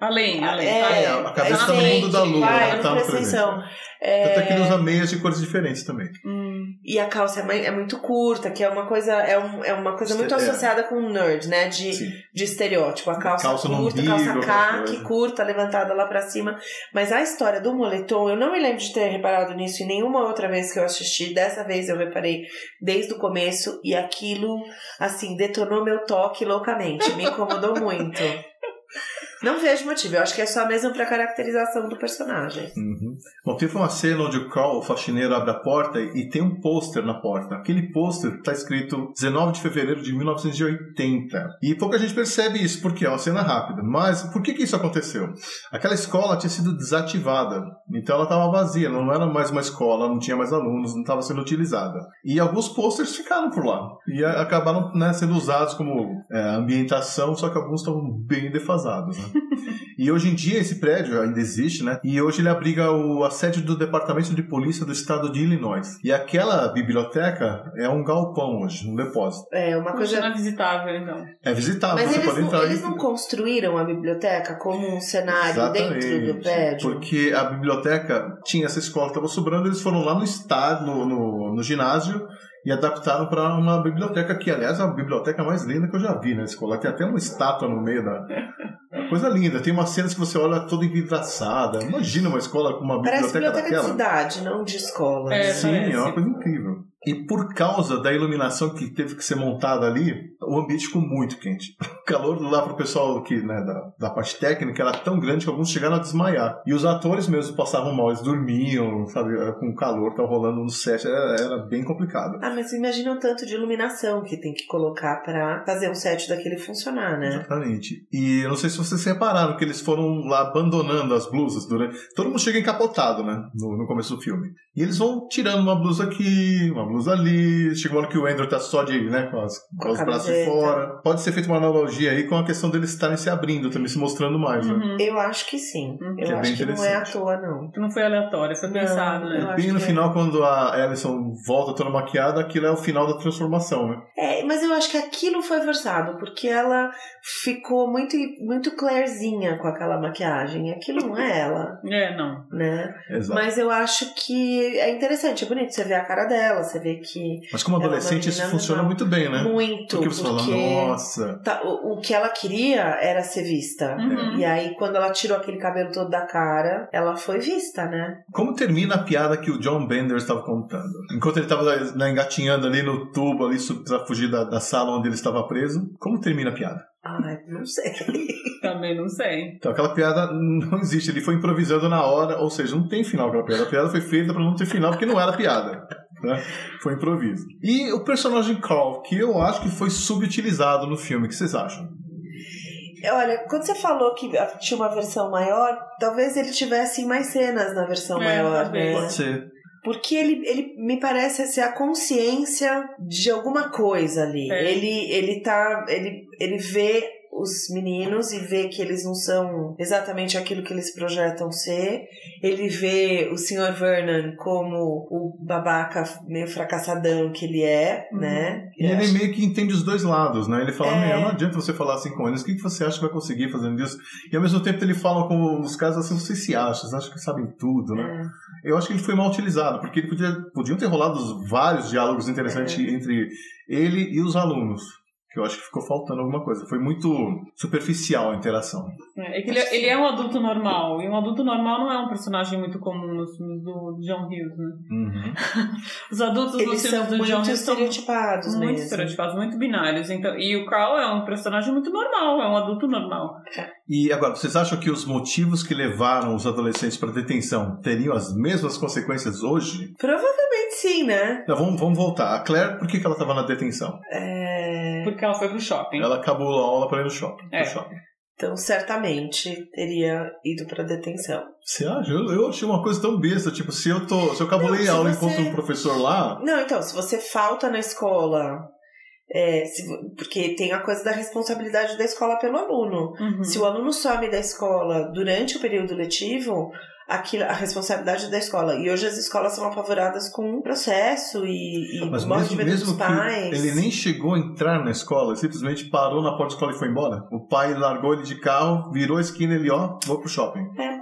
Além, além. É, além. a cabeça tá tá no mundo da lua, vai, né? Tá no presta atenção. É, Tanto é que ele usa meias de cores diferentes também. Hum. E a calça é, é muito curta, que é uma coisa, é, um, é uma coisa muito É. associada com o nerd, né? De, Sim. de estereótipo. A calça, Calça curta, umbigo, calça caque, curta, levantada lá pra cima. Mas a história do moletom, eu não me lembro de ter reparado nisso em nenhuma outra vez que eu assisti. Dessa vez eu reparei desde o começo e aquilo, assim, detonou meu toque loucamente. Me incomodou muito. Não vejo motivo, eu acho que é só mesmo pra caracterização do personagem. Uhum. Bom, teve uma cena onde o Carl, o faxineiro, abre a porta e tem um pôster na porta. Aquele pôster tá escrito 19 de fevereiro de 1980. E pouca gente percebe isso, porque é uma cena rápida. Mas por que que isso aconteceu? Aquela escola tinha sido desativada. Então ela estava vazia, não era mais uma escola, não tinha mais alunos, não estava sendo utilizada. E alguns posters ficaram por lá. E acabaram né, sendo usados como é, ambientação, só que alguns estavam bem defasados. Né? E hoje em dia esse prédio ainda existe, né? E hoje ele abriga o, a sede do Departamento de Polícia do Estado de Illinois. E aquela biblioteca é um galpão hoje, um depósito. É uma Coisa coisa. não é visitável, então. É visitável, Mas você eles pode não, eles e- não construíram a biblioteca como um cenário dentro do prédio? Porque a biblioteca tinha essa escola que estava sobrando, eles foram lá no estádio, no, no, no ginásio, e adaptaram para uma biblioteca que, aliás, é a biblioteca mais linda que eu já vi na escola. Tem até uma estátua no meio da. É Coisa linda. Tem umas cenas que você olha toda envidraçada. Imagina uma escola com uma Parece biblioteca biblioteca de daquela. cidade, não de escola. É, Sim, parece. é uma coisa incrível. E por causa da iluminação que teve que ser montada ali, o ambiente ficou muito quente. O calor lá pro pessoal que, né, da, da parte técnica era tão grande que alguns chegaram a desmaiar. E os atores mesmo passavam mal, eles dormiam, sabe, com o calor tava rolando no set, era, era bem complicado. Ah, mas imagina o tanto de iluminação que tem que colocar pra fazer um set daquele funcionar, né? Exatamente. E eu não sei se vocês repararam que eles foram lá abandonando as blusas durante. Todo mundo chega encapotado, né? No, no começo do filme. E eles vão tirando uma blusa aqui, uma blusa ali. Chega uma hora que o Andrew tá só de, né, com, as, com, Com os braços de fora. Pode ser feita uma analogia aí com a questão deles estarem se abrindo, também se mostrando mais, né? Uhum. Eu acho que sim. Hum, Eu que é acho que não é à toa, não. Não foi aleatório, foi Não, pensado, né? Bem no é. final, quando a Alison volta toda maquiada, aquilo é o final da transformação, né? É, mas eu acho que aquilo foi forçado, porque ela ficou muito, muito clairzinha com aquela maquiagem. Aquilo não é ela, É, não. né? Exato. Mas eu acho que é interessante, é bonito. Você vê a cara dela, você vê que. Mas como é adolescente, isso funciona normal. muito bem, né? Muito. Porque você fala, porque nossa. tá, o, que ela queria era ser vista. Uhum. E aí, quando ela tirou aquele cabelo todo da cara, ela foi vista, né? Como termina a piada que o John Bender estava contando? Enquanto ele estava né, engatinhando ali no tubo, ali para fugir da, da sala onde ele estava preso, como termina a piada? Ai, não sei. Também não sei. Então, aquela piada não existe, ele foi improvisando na hora, ou seja, não tem final aquela piada. A piada foi feita para não ter final, porque não era piada. Né? Foi improviso. E o personagem Carl, que eu acho que foi subutilizado no filme, o que vocês acham? Olha, quando você falou que tinha uma versão maior, talvez ele tivesse mais cenas na versão É, maior, né? Pode ser. Porque ele, ele me parece ser a consciência de alguma coisa ali. É. Ele, ele tá. Ele, ele vê os meninos e vê que eles não são exatamente aquilo que eles projetam ser. Ele vê o Sr. Vernon como o babaca meio fracassadão que ele é, Uhum. né? E ele meio que entende os dois lados, né? Ele fala, É. não adianta você falar assim com eles, o que que você acha que vai conseguir fazendo isso? E ao mesmo tempo ele fala com os caras assim, vocês se acham, vocês acham que sabem tudo, né? É. Eu acho que ele foi mal utilizado, porque ele podia, podiam ter rolado os vários diálogos interessantes É. entre ele e os alunos. Que eu acho que ficou faltando alguma coisa. Foi muito superficial a interação. É, é que ele, ele é um adulto normal. E um adulto normal não é um personagem muito comum nos filmes do John Hughes, né? Os adultos Eles nos filmes são do muito John Hughes são estereotipados muito mesmo. estereotipados, muito binários. Então, e o Carl é um personagem muito normal, é um adulto normal. E agora, vocês acham que os motivos que levaram os adolescentes para detenção teriam as mesmas consequências hoje? Provavelmente sim, né? Não, vamos, vamos voltar. A Claire, por que, que ela estava na detenção? É... Porque ela foi pro shopping. Ela acabou a aula para ir no shopping. É. no shopping. Então, certamente teria ido pra detenção. Você acha? Eu, eu achei uma coisa tão besta. Tipo, se eu tô. Se eu cabulei a aula você- enquanto um professor lá. Não, então, se você falta na escola, é, se porque tem a coisa da responsabilidade da escola pelo aluno. Uhum. Se o aluno some da escola durante o período letivo, aquilo, a responsabilidade é da escola. E hoje as escolas são apavoradas com processo e, e Mas morte de mesmo, medo dos mesmo pais. que ele nem chegou a entrar na escola, ele simplesmente parou na porta da escola e foi embora. O pai largou ele de carro, virou a esquina e ele, ó, vou pro shopping. É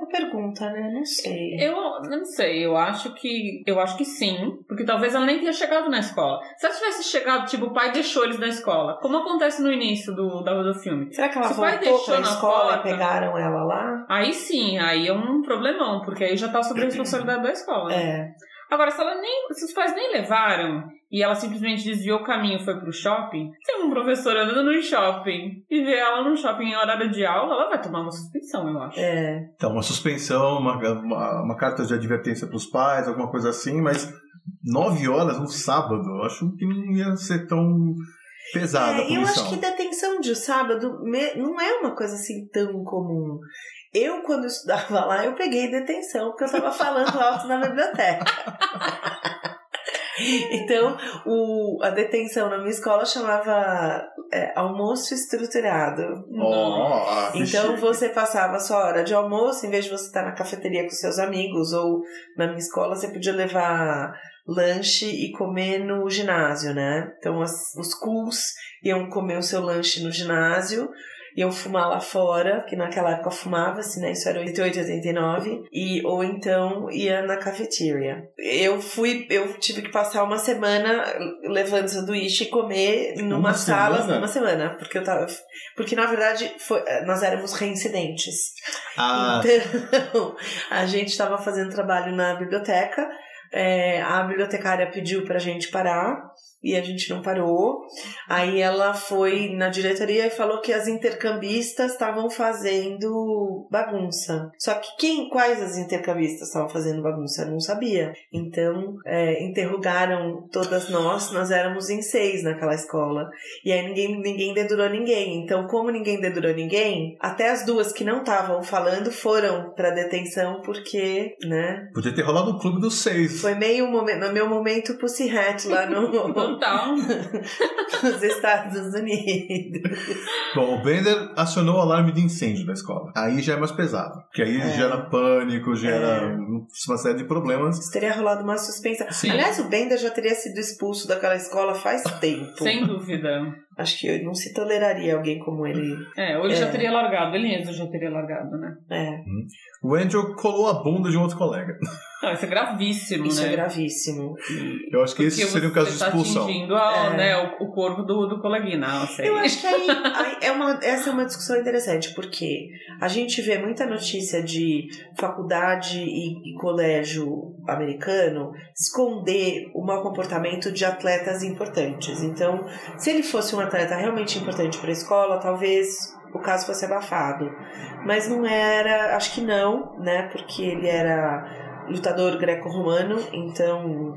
pergunta, né? Não sei. Eu não sei, eu acho que. Eu acho que sim. Porque talvez ela nem tenha chegado na escola. Se ela tivesse chegado, tipo, o pai deixou eles na escola. Como acontece no início do, da- do filme. Será que ela Se o pai voltou deixou pra na escola porta- e pegaram ela lá? Aí sim, aí é um problemão, porque aí já tá sob a responsabilidade da escola. né? Agora, se ela nem. Se os pais nem levaram e ela simplesmente desviou o caminho e foi pro shopping, se um professor andando no shopping e vê ela no shopping em horário de aula, ela vai tomar uma suspensão, eu acho. É. Então, uma suspensão, uma, uma, uma carta de advertência pros pais, alguma coisa assim, mas nove horas no sábado, eu acho que não ia ser tão pesada a É, eu acho que detenção de sábado não é uma coisa assim tão comum. Eu, quando estudava lá, eu peguei detenção, porque eu estava falando alto na biblioteca. Então, o, a detenção na minha escola chamava é, almoço estruturado. Que Então você passava a sua hora de almoço, em vez de você estar na cafeteria com seus amigos, ou na minha escola você podia levar lanche e comer no ginásio, né? Então as- os cools iam comer o seu lanche no ginásio, iam fumar lá fora, que naquela época fumava-se, né? Isso era 88, 89, e, ou então ia na cafeteria. Eu fui, eu tive que passar uma semana levando sanduíche e comer numa Uma sala, semana? uma semana, porque eu tava porque, na verdade, foi- nós éramos reincidentes. Ah, Então, a gente estava fazendo trabalho na biblioteca, é, a bibliotecária pediu pra gente parar e a gente não parou. Aí ela foi na diretoria e falou que as intercambistas estavam fazendo bagunça. Só que quem, quais as intercambistas estavam fazendo bagunça? Eu não sabia. Então, é, interrogaram todas nós, nós éramos em seis naquela escola. E aí ninguém, ninguém dedurou ninguém. Então, como ninguém dedurou ninguém, até as duas que não estavam falando foram pra detenção porque, né? podia ter rolado o clube dos seis. Foi meio momento, no meu momento Pussyhat lá no, Total. nos Estados Unidos. Bom, o Bender acionou o alarme de incêndio da escola. Aí já é mais pesado. Porque aí É. gera pânico, gera É. uma série de problemas. Isso teria rolado uma suspensão. Sim. Aliás, o Bender já teria sido expulso daquela escola faz tempo. Sem dúvida. Acho que não se toleraria alguém como ele. É, ou ele É. já teria largado, ele mesmo já teria largado, né? É, O Andrew colou a bunda de um outro colega. Não, isso é gravíssimo, isso né? é gravíssimo. E Eu acho que esse Porque seria o caso de você tá expulsão. atingindo a- É. né, o, o corpo do, do coleguinha. Não, sei. Eu acho que aí, aí é uma, essa é uma discussão interessante, porque a gente vê muita notícia de faculdade e, e colégio americano esconder o mau comportamento de atletas importantes. Então, se ele fosse um atleta realmente importante para a escola, talvez o caso fosse abafado. Mas não era, acho que não, né? Porque ele era lutador greco-romano, então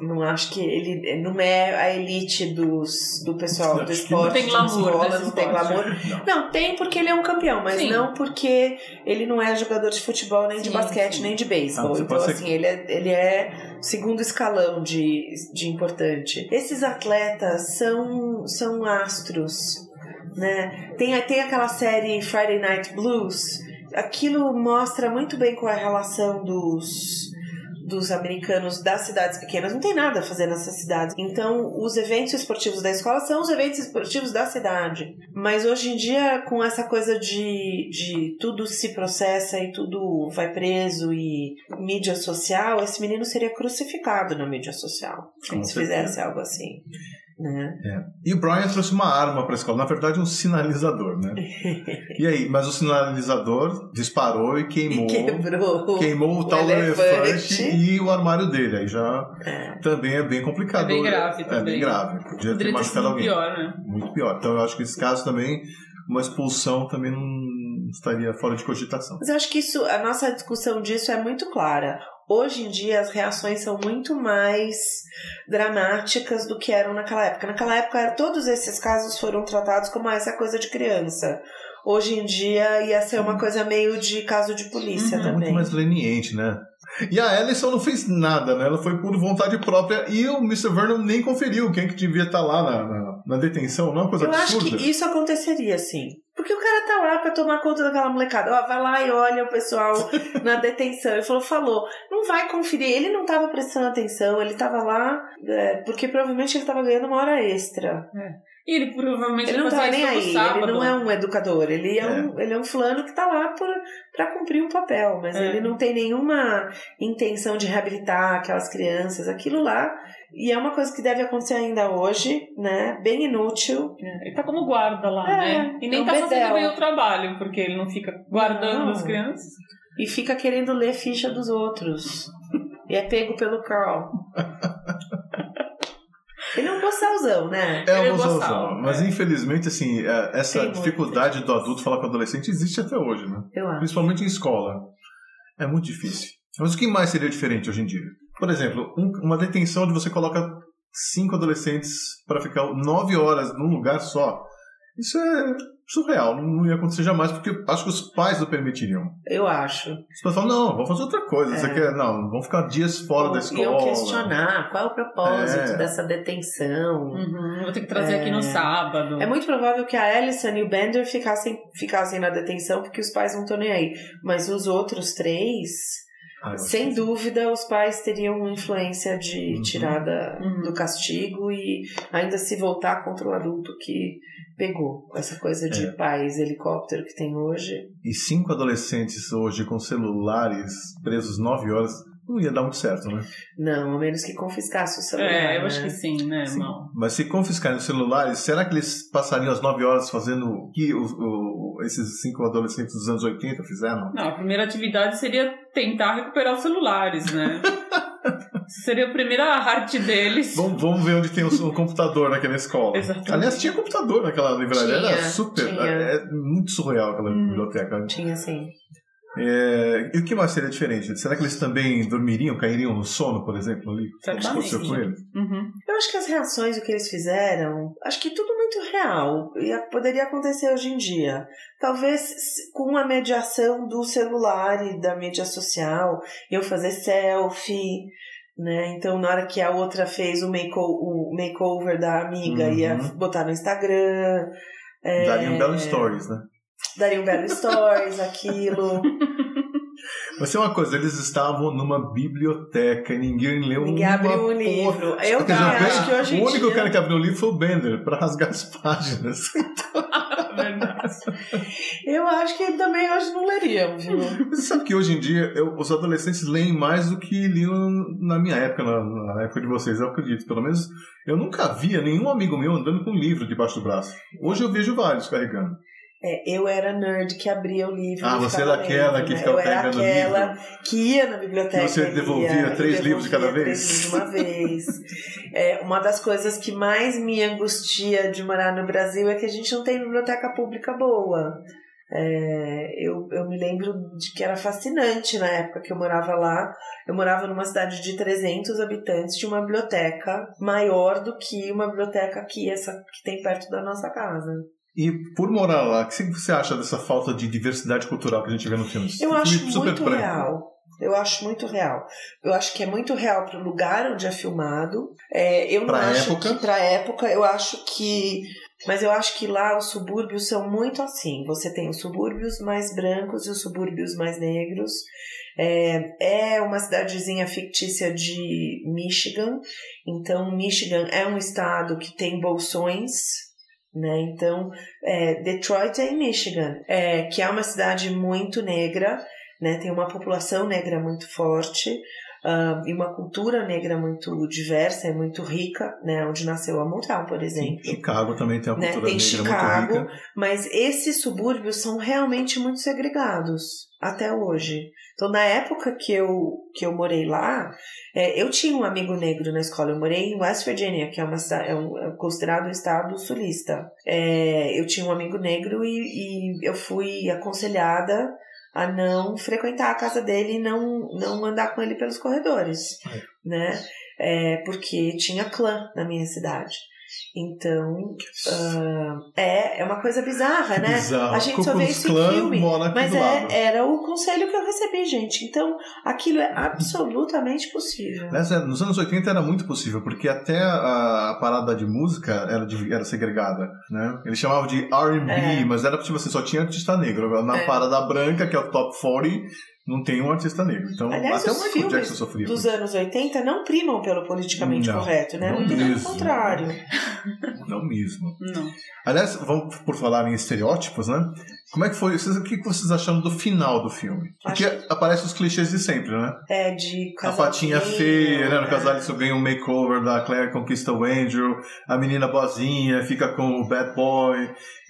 não acho que ele não é a elite dos, do pessoal do Acho que esporte. não tem de glamour escola, não tem glamour. Não. Não, tem porque ele é um campeão, mas Sim. não porque ele não é jogador de futebol, nem de Sim, basquete, sim. nem de beisebol. então, ser- assim, ele é, ele é o segundo escalão de, de importante. Esses atletas são, são astros, né? Tem, tem aquela série Friday Night Blues. Aquilo mostra muito bem qual é a relação dos dos americanos das cidades pequenas não tem nada a fazer nessas cidades. Então, os eventos esportivos da escola são os eventos esportivos da cidade. Mas hoje em dia, com essa coisa de, de tudo se processa e tudo vai preso e mídia social, esse menino seria crucificado na mídia social Com se certeza. fizesse algo assim. Né? E o Brian trouxe uma arma para a escola, na verdade um sinalizador, né? E aí, mas o sinalizador disparou e queimou, E quebrou. queimou o tal do elefante. elefante e o armário dele. Aí já É. também é bem complicado. É bem grave É também. bem grave. Podia ter Poderia ter machucado alguém. pior, né? Muito pior. Então eu acho que esse caso também uma expulsão também não estaria fora de cogitação. Mas eu acho que isso, a nossa discussão disso é muito clara. Hoje em dia as reações são muito mais dramáticas do que eram naquela época. Naquela época todos esses casos foram tratados como ah, essa coisa de criança. Hoje em dia ia ser uma coisa meio de caso de polícia Uhum. também. Muito mais leniente, né? E a Alison não fez nada, né? Ela foi por vontade própria e o Mr. Vernon nem conferiu quem que devia estar lá na, na, na detenção. Não é uma coisa Eu acho absurda. que isso aconteceria, sim. Porque o cara tá lá pra tomar conta daquela molecada. Ó, vai lá e olha o pessoal na detenção. Ele falou, falou. Não vai conferir. Ele não tava prestando atenção. Ele tava lá é, porque provavelmente ele tava ganhando uma hora extra. E ele provavelmente Ele não tava nem aí. sábado. Ele não é um educador. Ele é, Um, ele é um fulano que tá lá por, pra cumprir um papel. Mas É. ele não tem nenhuma intenção de reabilitar aquelas crianças. Aquilo lá. E é uma coisa que deve acontecer ainda hoje, né? Bem inútil. É, Ele tá como guarda lá, É, né? E nem é um tá fazendo bedel. bem o trabalho, porque ele não fica guardando Não. as crianças. E fica querendo ler ficha dos outros. E é pego pelo Carl. Ele é um boçalzão, né? É Ele é uma boçal, solução. Mas é. infelizmente, assim, é, essa Tem muito. dificuldade do adulto falar com o adolescente existe até hoje, né? Eu acho. Principalmente em escola. É muito difícil. Mas o que mais seria diferente hoje em dia? Por exemplo, um- uma detenção onde você coloca cinco adolescentes para ficar nove horas num lugar só. Isso é surreal, não ia acontecer jamais, porque acho que os pais não permitiriam. Eu acho. Os pais falam, não, vamos fazer outra coisa. Isso É. aqui é, não, vamos ficar dias fora da escola. Iam questionar qual é o propósito É. dessa detenção. Uhum, vou ter que trazer É. aqui no sábado. É muito provável que a Alison e o Bender ficassem, ficassem na detenção porque os pais não estão nem aí. Mas os outros três, Ah, sem dúvida, os pais teriam influência de Uhum. tirada Uhum. do castigo e ainda se voltar contra o adulto que pegou. Essa coisa de É. pais helicóptero que tem hoje. E cinco adolescentes hoje com celulares presos nove horas, não ia dar muito certo, né? Não, a menos que confiscasse o celular. É, eu acho né? que sim, né, Sim. irmão? Mas se confiscarem os celulares, será que eles passariam as nove horas fazendo o que o- o- esses cinco adolescentes dos anos 80 fizeram? Não, a primeira atividade seria tentar recuperar os celulares, né? seria a primeira arte deles. Vamos, vamos ver onde tem um, um computador naquela escola. Exatamente. Aliás, tinha computador naquela livraria, Tinha, era super. tinha. É, é muito surreal aquela Hum. biblioteca. Tinha assim. É, e o que mais seria diferente? Será que eles também dormiriam, cairiam no sono, por exemplo, ali? Como Certamente. aconteceu com eles? Uhum. Eu acho que as reações, o que eles fizeram, acho que tudo muito real. E poderia acontecer hoje em dia. Talvez com a mediação do celular e da mídia social, eu fazer selfie, né? Então, na hora que a outra fez o, make o makeover da amiga, Uhum. ia botar no Instagram. é, Daria um belo stories, né? Daria um belo stories, aquilo. Vai ser uma coisa, eles estavam numa biblioteca e ninguém leu Ninguém uma abriu um livro. Eu Quer dizer, acho que hoje O único dia... cara que abriu o livro foi o Bender, pra rasgar as páginas. Verdade. Eu acho que também hoje não leriam, viu? Você sabe que hoje em dia eu- os adolescentes leem mais do que liam na minha época, na, na época de vocês, eu acredito. Pelo menos eu nunca via nenhum amigo meu andando com um livro debaixo do braço. Hoje eu vejo vários carregando. É, eu era nerd que abria o livro. Ah, você era aquela lendo, que né? ficava Eu era aquela livro. que ia na biblioteca. E você devolvia e três livros de cada devolvia vez? uma vez. É, uma das coisas que mais me angustia de morar no Brasil é que a gente não tem biblioteca pública boa. É, eu, eu me lembro de que era fascinante na época que eu morava lá. Eu morava numa cidade de 300 habitantes, de uma biblioteca maior do que uma biblioteca aqui, essa que tem perto da nossa casa. E por morar lá, o que você acha dessa falta de diversidade cultural que a gente vê no filme? Eu acho filme muito branco. real. Eu acho muito real. Eu acho que é muito real para o lugar onde é filmado. É, eu não Pra acho época? que para época, eu acho que mas eu acho que lá os subúrbios são muito assim. Você tem os subúrbios mais brancos e os subúrbios mais negros. É, é uma cidadezinha fictícia de Michigan. Então, Michigan é um estado que tem bolsões, né? Então, é, Detroit é em Michigan, é, que é uma cidade muito negra, né? Tem uma população negra muito forte. Ah, e uma cultura negra muito diversa e muito rica, né? Onde nasceu a Motown, por exemplo. Chicago também tem uma Né? cultura Tem negra Chicago, muito rica. mas esses subúrbios são realmente muito segregados até hoje. Então, na época que eu, que eu morei lá, é, eu tinha um amigo negro na escola. Eu morei em West Virginia, que é, uma, é, um, é considerado um estado sulista. É, eu tinha um amigo negro e, e eu fui aconselhada a não frequentar a casa dele e não, não andar com ele pelos corredores, né? É, porque tinha clã na minha cidade. Então, ah, é, é uma coisa bizarra, né? Bizarro. A gente Ku só vê isso em filme. Mas é, era o conselho que eu recebi, gente. Então, aquilo é absolutamente possível. Nessa- nos anos 80 era muito possível, porque até a, a parada de música era, de- era segregada, né? Eles chamavam de R&B, É. mas era tipo assim, só tinha artista negro. Na É. parada branca, que é o top 40, não tem um artista negro. Então, Aliás, até o Michael Jackson sofria. dos anos 80 não primam pelo politicamente Não, correto, né? não Muito pelo mesmo. contrário. Não mesmo. Não. Aliás, vamos por falar em estereótipos, né? Como é que foi? Vocês, o que vocês acharam do final do filme? Porque aparecem os clichês de sempre, né? É de A patinha feia, né? No é. casal isso ganha um makeover da Claire conquista o Andrew, a menina boazinha fica com o bad boy,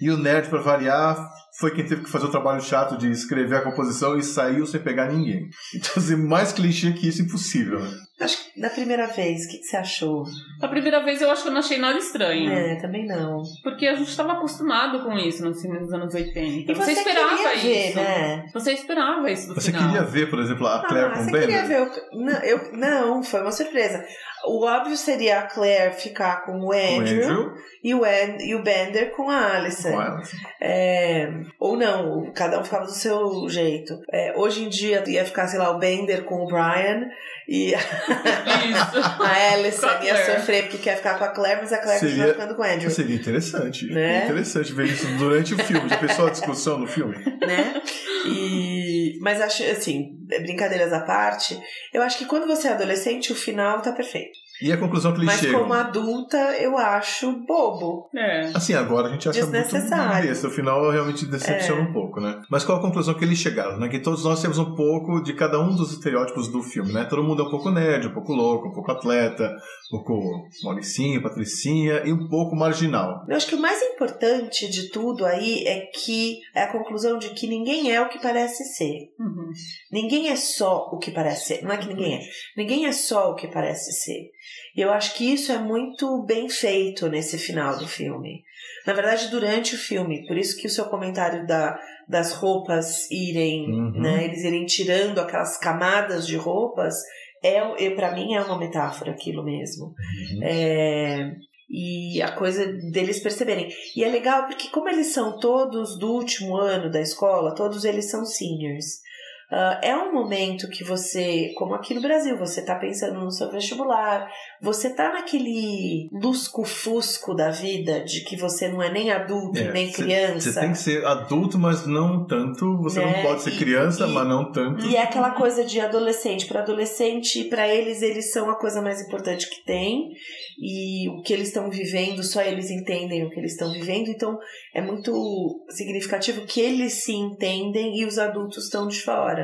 e o nerd, pra variar, foi quem teve que fazer o trabalho chato de escrever a composição e saiu sem pegar ninguém. Então, assim, mais clichê que isso, impossível. né? Acho que da primeira vez, o que, que você achou? A primeira vez eu acho que eu não achei nada estranho. É, também não. Porque a gente estava acostumado com isso nos filmes dos anos 80. E você, esperava queria ver, isso. né? Você esperava isso do Você final. queria ver, por exemplo, a Claire ah, com o você Bender? queria ver o... Não, eu... não, foi uma surpresa. O óbvio seria a Claire ficar com o Com o Andrew, Andrew, E, o An- e o Bender com a Alison. com ela. É, ou não, cada um ficava do seu jeito. É, hoje em dia ia ficar, sei lá, o Bender com o Brian e a Alison Com a ia sofrer porque quer ficar com a Claire, mas a Claire Seria- continua ficando com o Andrew. Seria interessante. Né? Interessante ver isso durante o filme. Já pensou a discussão no filme? né? E, mas acho assim, brincadeiras à parte, eu acho que quando você é adolescente, o final tá perfeito. E a conclusão que eles Mas chegam? como adulta, eu acho bobo. É. Assim, agora a gente acha muito Desnecessário. besta. O final realmente decepciona É. um pouco, né? Mas qual a conclusão que eles chegaram? Né? Que todos nós temos um pouco de cada um dos estereótipos do filme, né? Todo mundo é um pouco nerd, um pouco louco, um pouco atleta, um pouco Mauricinho, Patricinha e um pouco marginal. Eu acho que o mais importante de tudo aí é que é a conclusão de que ninguém é o que parece ser. Uhum. Ninguém é só o que parece ser. Não é que ninguém é. Ninguém é só o que parece ser. E eu acho que isso é muito bem feito nesse final do filme. Na verdade, durante o filme. Por isso que o seu comentário da, das roupas irem, Uhum. né? Eles irem tirando aquelas camadas de roupas. É, para mim é uma metáfora aquilo mesmo. É, e a coisa deles perceberem. E é legal porque, como eles são todos do último ano da escola, todos eles são seniors. Ah, é um momento que você, como aqui no Brasil, você tá pensando no seu vestibular, você tá naquele lusco-fusco da vida de que você não é nem adulto É, nem cê- criança. Você tem que ser adulto, mas não tanto. Você Né? não pode ser criança, e- mas não tanto. E é aquela coisa de adolescente. Para adolescente, para eles, eles são a coisa mais importante que tem. E o que eles estão vivendo, só eles entendem o que eles estão vivendo. Então, é muito significativo que eles se entendem e os adultos estão de fora.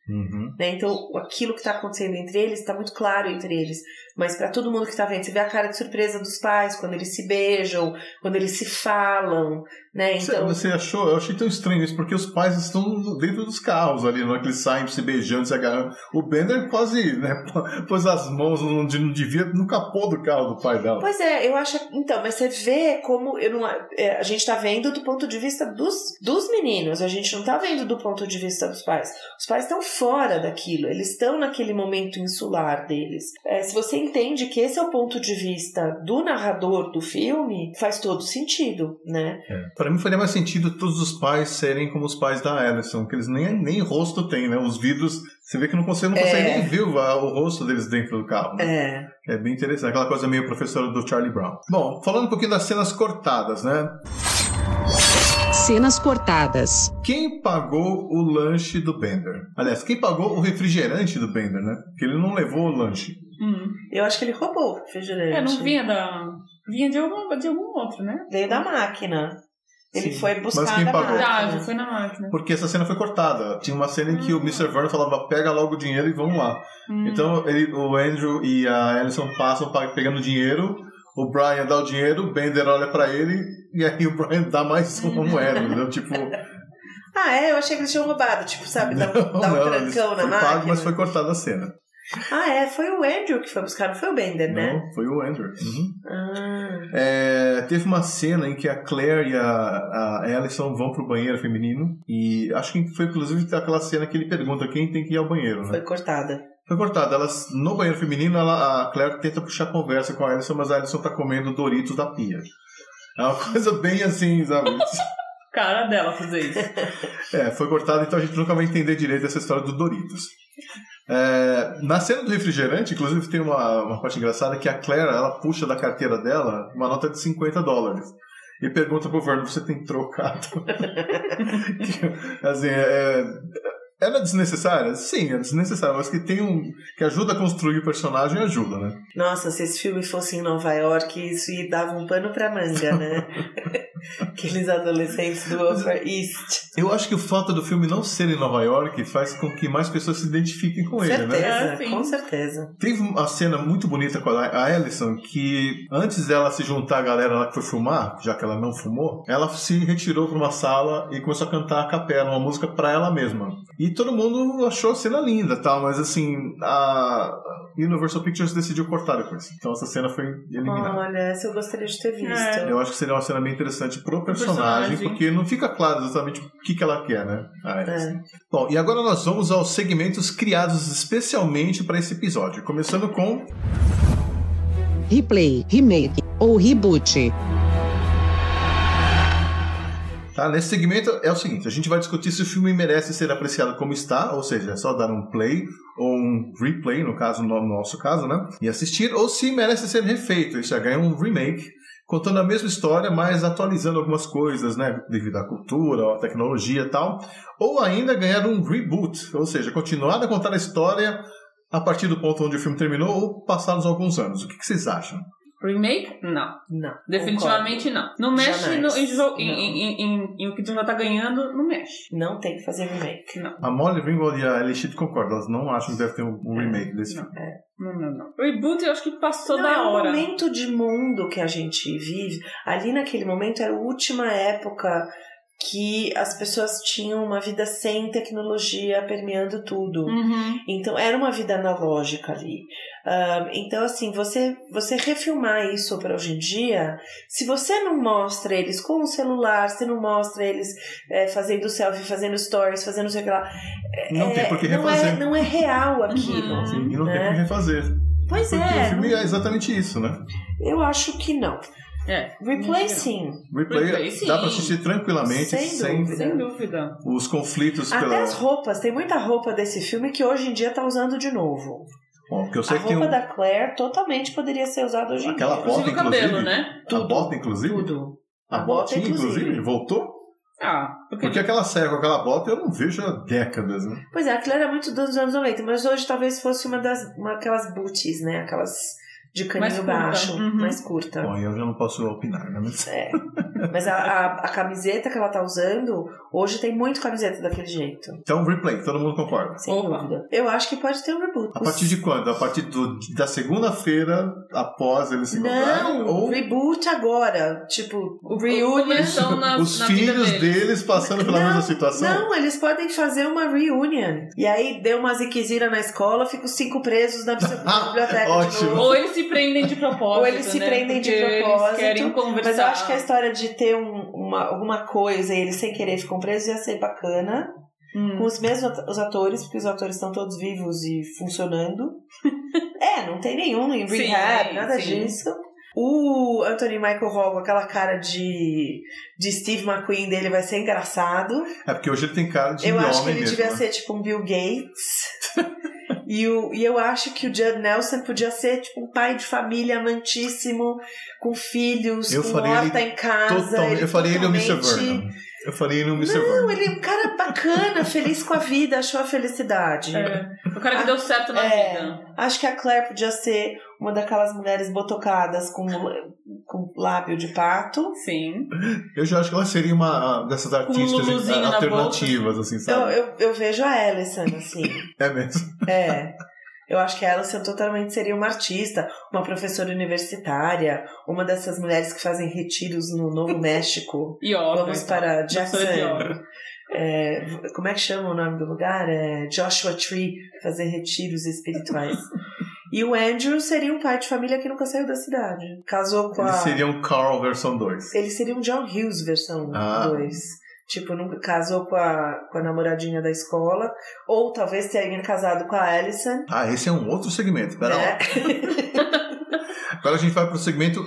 Uhum. Né? Então, aquilo que está acontecendo entre eles está muito claro entre eles. Mas para todo mundo que está vendo, você vê a cara de surpresa dos pais quando eles se beijam, quando eles se falam. Né? Você- Então, Você achou? Eu achei tão estranho isso, porque os pais estão dentro dos carros ali, não é que eles saem se beijando, se agarrando. O Bender quase né, pôs as mãos onde não devia no capô do carro do pai dela. Pois é, eu acho. Então, mas você vê como eu não, é, a gente tá vendo do ponto de vista dos, dos meninos, a gente não tá vendo do ponto de vista dos pais. Os pais estão fora daquilo, eles estão naquele momento insular deles. É, se você entende que esse é o ponto de vista do narrador do filme, faz todo sentido, né? Para mim faria mais sentido todos os pais serem como os pais da Alison, que eles nem, nem rosto têm, né? Os vidros, você vê que não consegue, não consegue É. nem ver o, o rosto deles dentro do carro. né? É. É bem interessante, aquela coisa meio professora do Charlie Brown. Bom, falando um pouquinho das cenas cortadas, né? Cenas cortadas. Quem pagou o lanche do Bender? Aliás, quem pagou o refrigerante do Bender, né? Porque ele não levou o lanche. Hum. Eu acho que ele roubou o refrigerante. É, não vinha da. Vinha de algum, de algum outro, né? Veio da máquina. Ele Sim. foi buscar Mas quem da pagou? Verdade, foi na máquina. Porque essa cena foi cortada. Tinha uma cena em que o Mr. Vernon falava, pega logo o dinheiro e vamos lá. Hum. Então ele, o Andrew e a Alison passam pa- pegando dinheiro, o Brian dá o dinheiro, o Bender olha pra ele e aí o Brian dá mais uma moeda, entendeu? Tipo, Ah, é? Eu achei que eles tinham roubado. Tipo, sabe, dá, não, dá um não, trancão na foi máquina. pago, mas foi cortada a cena. Ah, é? Foi o Andrew que foi buscar, não foi o Bender, né? Não, foi o Andrew. Uhum. Ah, É, teve uma cena em que a Claire e a, a Alison vão pro banheiro feminino e acho que foi inclusive aquela cena que ele pergunta quem tem que ir ao banheiro, né? foi cortada. Foi cortada. Elas, no banheiro feminino, ela, a Claire tenta puxar conversa com a Alison, mas a Alison tá comendo Doritos da pia. É uma coisa bem assim, sabe? Cara dela fazer isso. É, foi cortado, então a gente nunca vai entender direito essa história do Doritos. É, na cena do refrigerante, inclusive, tem uma, uma parte engraçada que a Claire, ela puxa da carteira dela uma nota de 50 dólares. E pergunta pro Vernon, você tem trocado? Assim, é, era desnecessária? Sim, é desnecessária, mas que tem um. que ajuda a construir o personagem, ajuda, né? Nossa, se esse filme fosse em Nova York, isso ia dava um pano pra manga, né? Aqueles adolescentes do Upper East. Eu acho que o fato do filme não ser em Nova York faz com que mais pessoas se identifiquem com ele, né? certeza, É, sim. com certeza. Teve uma cena muito bonita com a Alison que antes dela se juntar à galera lá que foi filmar, já que ela não fumou, ela se retirou para uma sala e começou a cantar a capela, uma música para ela mesma. E todo mundo achou a cena linda, tal, mas assim, a Universal Pictures decidiu cortar depois. Então essa cena foi eliminada. Olha, essa eu gostaria de ter visto. É. Eu acho que seria uma cena bem interessante pro personagem, personagem. porque não fica claro exatamente o que, que ela quer, né? A Alison. É. Bom, e agora nós vamos aos segmentos criados especialmente para esse episódio, começando com Replay, remake ou reboot. Tá? Nesse segmento é o seguinte: a gente vai discutir se o filme merece ser apreciado como está, ou seja, é só dar um play ou um replay, no caso, no nosso caso, né? E assistir, ou se merece ser refeito, isso é, ganhar um remake, contando a mesma história, mas atualizando algumas coisas, né? Devido à cultura, à tecnologia e tal. Ou ainda ganhar um reboot, ou seja, continuar a contar a história a partir do ponto onde o filme terminou ou passados alguns anos. O que, que vocês acham? Remake? Não. Não. Definitivamente não. Não mexe no, em, Não. em, em- em o que tu já tá ganhando, não mexe. Não tem que fazer remake. Não. A Molly Ringwald e a Ellie Sheet concordam, elas não acham que deve ter um um remake desse Não. filme. Não, não, não. Reboot eu acho que passou Não, da é o hora. momento de mundo que a gente vive. Ali naquele momento era a última época que as pessoas tinham uma vida sem tecnologia permeando tudo. Uhum. Então era uma vida analógica ali. Ah, então, assim, você, você refilmar isso para hoje em dia, se você não mostra eles com o celular, se não mostra eles eh, fazendo selfie, fazendo stories, fazendo não sei o que lá. Não é, tem por que não é, refazer. não é real aquilo. Uhum. Sim, e não tem né? por que refazer. Pois Porque é, o filme é exatamente isso, né? eu acho que não. É. Replay sim. Replay, Replay, sim. dá pra assistir tranquilamente, Sem sem, dúvida. Sem dúvida. os conflitos Até pela. as roupas, tem muita roupa desse filme que hoje em dia tá usando de novo. Bom, porque eu A sei que tem roupa um... da Claire totalmente poderia ser usada hoje em Aquela dia. bota, Inclusive o cabelo, né? A Tudo. bota, inclusive? Tudo. A, A bota, botinha, inclusive. inclusive. voltou? Ah, porque, Porque aquela saia com aquela bota eu não vejo há décadas, né? Pois é, a Claire é muito dos anos 90, mas hoje talvez fosse uma das uma, aquelas booties, né? Aquelas de Mais caninho baixo, Uhum. mais curta. Bom, eu já não posso opinar, né? Mas... É. Mas a, a, a camiseta que ela tá usando, hoje tem muito camiseta daquele jeito. Então, replay, todo mundo concorda. Sem Opa. dúvida. Eu acho que pode ter um reboot. A partir de quando? A partir do- da segunda-feira após eles se encontrarem? Não, Ou reboot agora. Tipo, o reunion. começam na, os na vida filhos deles. deles passando pela Não, mesma situação? Não, eles podem fazer uma reunion. E aí deu uma ziquezira na escola, fica os cinco presos na biblioteca de Ótimo. novo. Ou eles se prendem de propósito. Ou eles se né? prendem de Porque propósito, Eles querem conversar. Mas eu acho que a história de ter um- uma, alguma coisa e eles sem querer ficam presos ia ser bacana. Hum. Com os mesmos os atores, porque os atores estão todos vivos e funcionando. é, não tem nenhum em Sim, rehab, nada sim. disso. O Anthony Michael Hall, com aquela cara de, de Steve McQueen dele, vai ser engraçado. É porque hoje ele tem cara de Eu homem acho que ele mesmo, devia né? ser tipo um Bill Gates. e, o, e eu acho que o Judd Nelson podia ser tipo um pai de família amantíssimo, com filhos, Eu com ele em casa. Totalmente, eu faria ele o Mr. Vernon. Eu falei no Mr. Não, Vernon. ele é um cara bacana, feliz com a vida, achou a felicidade. É, o cara que deu certo na É. vida. Acho que a Claire podia ser uma daquelas mulheres botocadas com, com lábio de pato. Sim. Eu já acho que ela seria uma dessas artistas luluzinho na alternativas, assim, Eu, sabe? eu, eu vejo a Alison, assim. É mesmo. É. Eu acho que a Alison totalmente seria uma artista, uma professora universitária, uma dessas mulheres que fazem retiros no Novo México. Yoga. Vamos para Jackson. É, como é que chama o nome do lugar? É Joshua Tree, fazer retiros espirituais. E o Andrew seria um pai de família que nunca saiu da cidade. Casou com Ele a. seria um Carl versão 2. Ele seria um John Hughes versão Ah. 2. Tipo, nunca casou com a, com a namoradinha da escola. Ou talvez tenha casado com a Alison. Ah, esse é um outro segmento. Pera lá. Agora a gente vai pro segmento.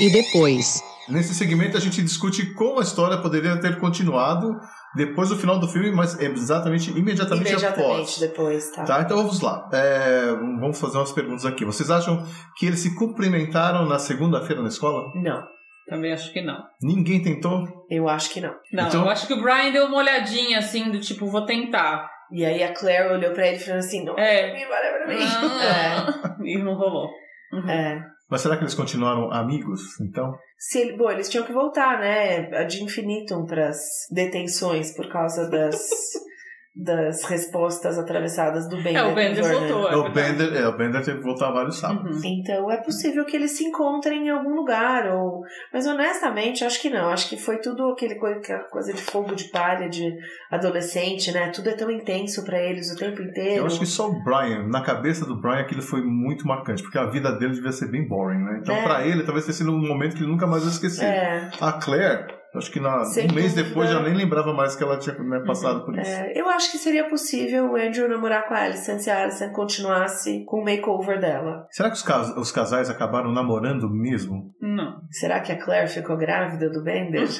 E depois? Nesse segmento a gente discute como a história poderia ter continuado depois do final do filme, mas exatamente imediatamente, Imediatamente após. depois, tá? Tá, então vamos lá. É, vamos fazer umas perguntas aqui. Vocês acham que eles se cumprimentaram na segunda-feira na escola? Não, Também acho que não. Ninguém tentou? eu acho que não. Não, Então- eu acho que o Brian deu uma olhadinha assim, do tipo, vou tentar. E aí a Claire olhou pra ele falando assim: não, É. pra mim, pra mim. Ah, E não rolou. Uhum. É. Mas será que eles continuaram amigos, então? Se bom, eles tinham que voltar, né? De infinitum pras detenções por causa das, das respostas atravessadas do Bender. É, o Bender voltou. É, o. Bender, é, o Bender teve que voltar vários sábados. Uhum. Então é possível que eles se encontrem em algum lugar, ou... mas honestamente acho que não. Acho que foi tudo aquele coisa, aquela coisa de fogo de palha de adolescente, né? Tudo é tão intenso pra eles o tempo inteiro. Eu acho que só o Brian, na cabeça do Brian, aquilo foi muito marcante, porque a vida dele devia ser bem boring, né? Então, É. pra ele, talvez tenha sido um momento que ele nunca mais vai esquecer. É, A Claire, acho que na, Sem um mês dúvida. depois já nem lembrava mais que ela tinha né, passado por isso. é, eu acho que seria possível o Andrew namorar com a Alison se a Alison continuasse com o makeover dela. Será que os, cas- os casais acabaram namorando mesmo? Não. Será que a Claire ficou grávida do Bender?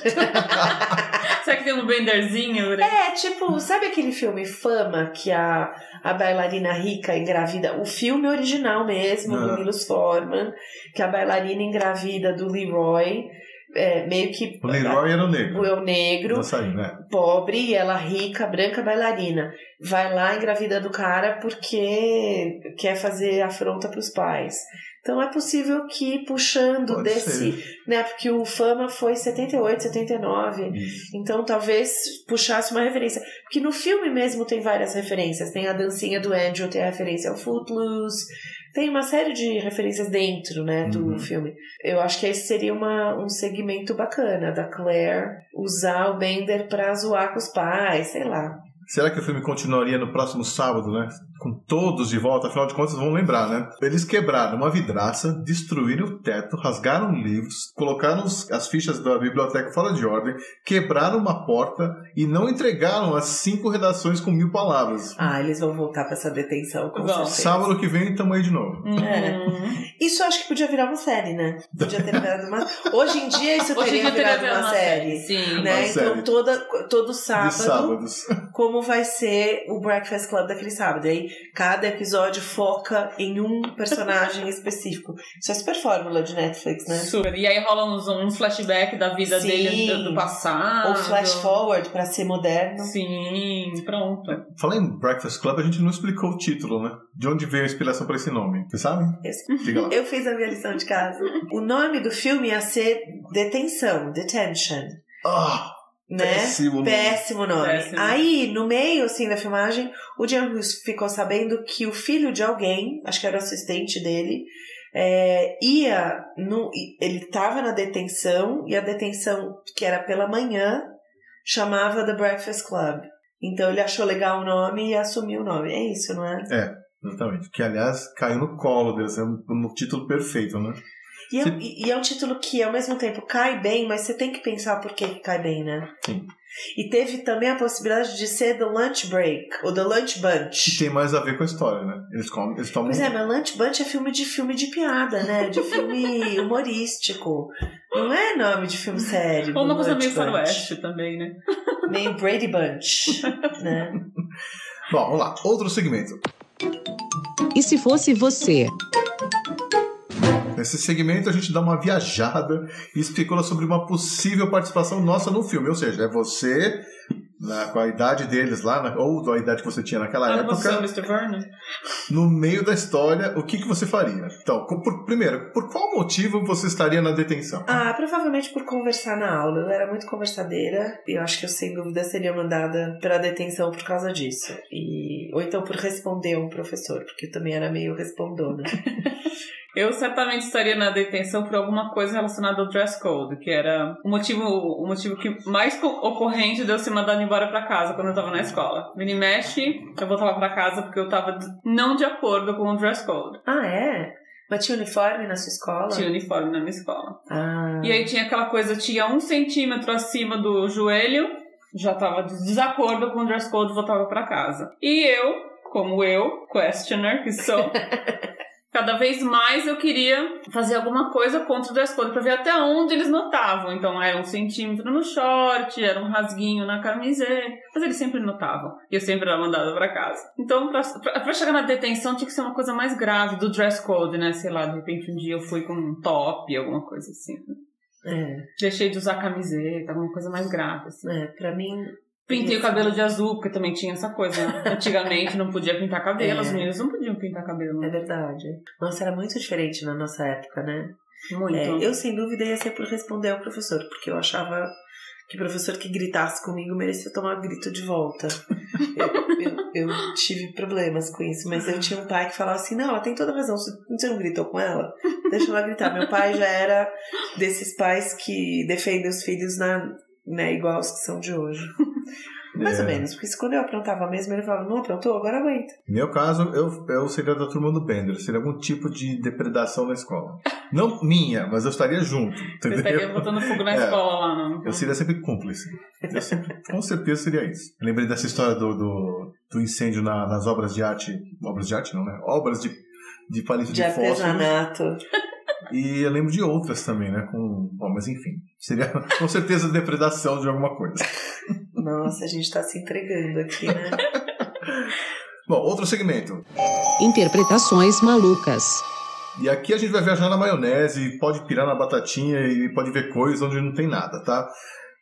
Será que tem um benderzinho? né? É, tipo, sabe aquele filme Fama que a, a bailarina rica engravida? O filme original mesmo, Ah. do Milos Forman, que a bailarina engravida do Leroy, é, meio que. O Leroy era o negro. o eu negro, Dançarino, né? pobre, e ela rica, branca bailarina. Vai lá engravida do cara porque quer fazer afronta pros pais. Então é possível que puxando Pode desse, ser. né, porque o Fama foi 78, 79, Isso. então talvez puxasse uma referência. Porque no filme mesmo tem várias referências. Tem a dancinha do Andrew, tem a referência ao Footloose. Tem uma série de referências dentro né, do Uhum. filme. Eu acho que esse seria uma, um segmento bacana da Claire usar o Bender pra zoar com os pais, sei lá. Será que o filme continuaria no próximo sábado, né? Com todos de volta, afinal de contas vão lembrar, né? Eles quebraram uma vidraça, destruíram o teto, rasgaram livros, colocaram os- as fichas da biblioteca fora de ordem, quebraram uma porta e não entregaram as cinco redações com mil palavras. Ah, eles vão voltar pra essa detenção, com certeza. Sábado que vem tamo aí de novo. Uhum. Isso eu acho que podia virar uma série, né? Podia ter virado uma... Hoje em dia isso teria dia teria virado uma, série. Sim. Né? Uma Então série. toda, todo De sábado sábados. como vai ser o Breakfast Club daquele sábado. E aí, cada episódio foca em um personagem específico. Isso é super fórmula de Netflix, né? Super. E aí rola uns, uns flashback da vida Sim. dele do, do passado. Ou flash forward pra ser moderno. Sim, pronto. Falar em Breakfast Club, a gente não explicou o título, né? De onde veio a inspiração pra esse nome. Você sabe? Lá. Eu fiz a minha lição de casa. O nome do filme ia ser Detenção, Detention. Ah, Né? péssimo nome. Péssimo nome. Péssimo. Aí, no meio, assim, da filmagem, o John Hughes ficou sabendo que o filho de alguém, acho que era o assistente dele, é, ia no, ele estava na detenção e a detenção que era pela manhã chamava The Breakfast Club. Então ele achou legal o nome e assumiu o nome. É isso, não é? Exatamente. Que, aliás, caiu no colo deles. É um, um título perfeito, né? E é, Sim. e- é um título que ao mesmo tempo cai bem, mas você tem que pensar por que, que cai bem, né? Sim. E teve também a possibilidade de ser The Lunch Break, ou The Lunch Que Bunch. tem mais a ver com a história, né? Eles, comem, eles tomam. Pois é, mas Lunch Bunch é filme de filme de piada, né? De filme humorístico. Não é nome de filme sério. Ou uma coisa meio faroeste também, né? Meio Brady Bunch, né? Bom, vamos lá. Outro segmento. E se fosse você? Nesse segmento a gente dá uma viajada e especula sobre uma possível participação nossa no filme. Ou seja, é você, na, com a idade deles lá, na- ou a idade que você tinha naquela Ah, época, você, Mr. Vernon? no meio da história, o que, que você faria? Então, por- primeiro, por qual motivo você estaria na detenção? Ah, provavelmente por conversar na aula. Eu era muito conversadeira e eu acho que eu, sem dúvida, seria mandada para detenção por causa disso. E... Ou então por responder a um professor, porque eu também era meio respondona. Eu certamente estaria na detenção por alguma coisa relacionada ao dress code, que era o motivo, o motivo que mais co- ocorrente de eu ser mandada embora pra casa quando eu tava na escola. Vini mexe, eu voltava pra casa porque eu tava não de acordo com o dress code. ah, é? Mas tinha uniforme na sua escola? Tinha uniforme na minha escola. Ah. E aí tinha aquela coisa, tinha um centímetro acima do joelho, já tava de desacordo com o dress code, voltava pra casa. E eu, como eu, questioner que sou, cada vez mais eu queria fazer alguma coisa contra o dress code pra ver até onde eles notavam. Então era um centímetro no short, era um rasguinho na camiseta, mas eles sempre notavam. E eu sempre era mandada pra casa. Então, pra chegar na detenção tinha que ser uma coisa mais grave do dress code, né? Sei lá, de repente um dia eu fui com um top, alguma coisa assim. É, Deixei de usar camiseta, alguma coisa mais grave, assim. é, pra mim. Pintei o cabelo de azul, porque também tinha essa coisa. né? Antigamente não podia pintar cabelo, É. as meninas não podiam pintar cabelo. É verdade. Nossa, era muito diferente na nossa época, né? Muito. É, eu, sem dúvida, ia ser por responder ao professor, porque eu achava que o professor que gritasse comigo merecia tomar grito de volta. eu, eu- eu tive problemas com isso, mas eu tinha um pai que falava assim: não, ela tem toda razão, você não gritou com ela? Deixa ela gritar. Meu pai já era desses pais que defendem os filhos na, né, igual os que são de hoje. Mais É. ou menos, porque se quando eu aprontava mesmo, ele falava: não aprontou, agora aguenta. No meu caso, eu, eu seria da turma do Bender. Seria algum tipo de depredação na escola. Não minha, mas eu estaria junto. Você Entendeu? estaria botando fogo na É. escola lá, não? Eu seria sempre cúmplice. Eu sempre- com certeza seria isso. Eu lembrei dessa história do, do, do incêndio na- nas obras de arte. Obras de arte, não, né? Obras de, de palito de, De fósforo. E eu lembro de outras também, né? Com, bom, mas enfim. Seria com certeza depredação de alguma coisa. Nossa, a gente tá se entregando aqui, né? Bom, outro segmento. Interpretações malucas. E aqui a gente vai viajar na maionese, pode pirar na batatinha e pode ver coisas onde não tem nada, tá?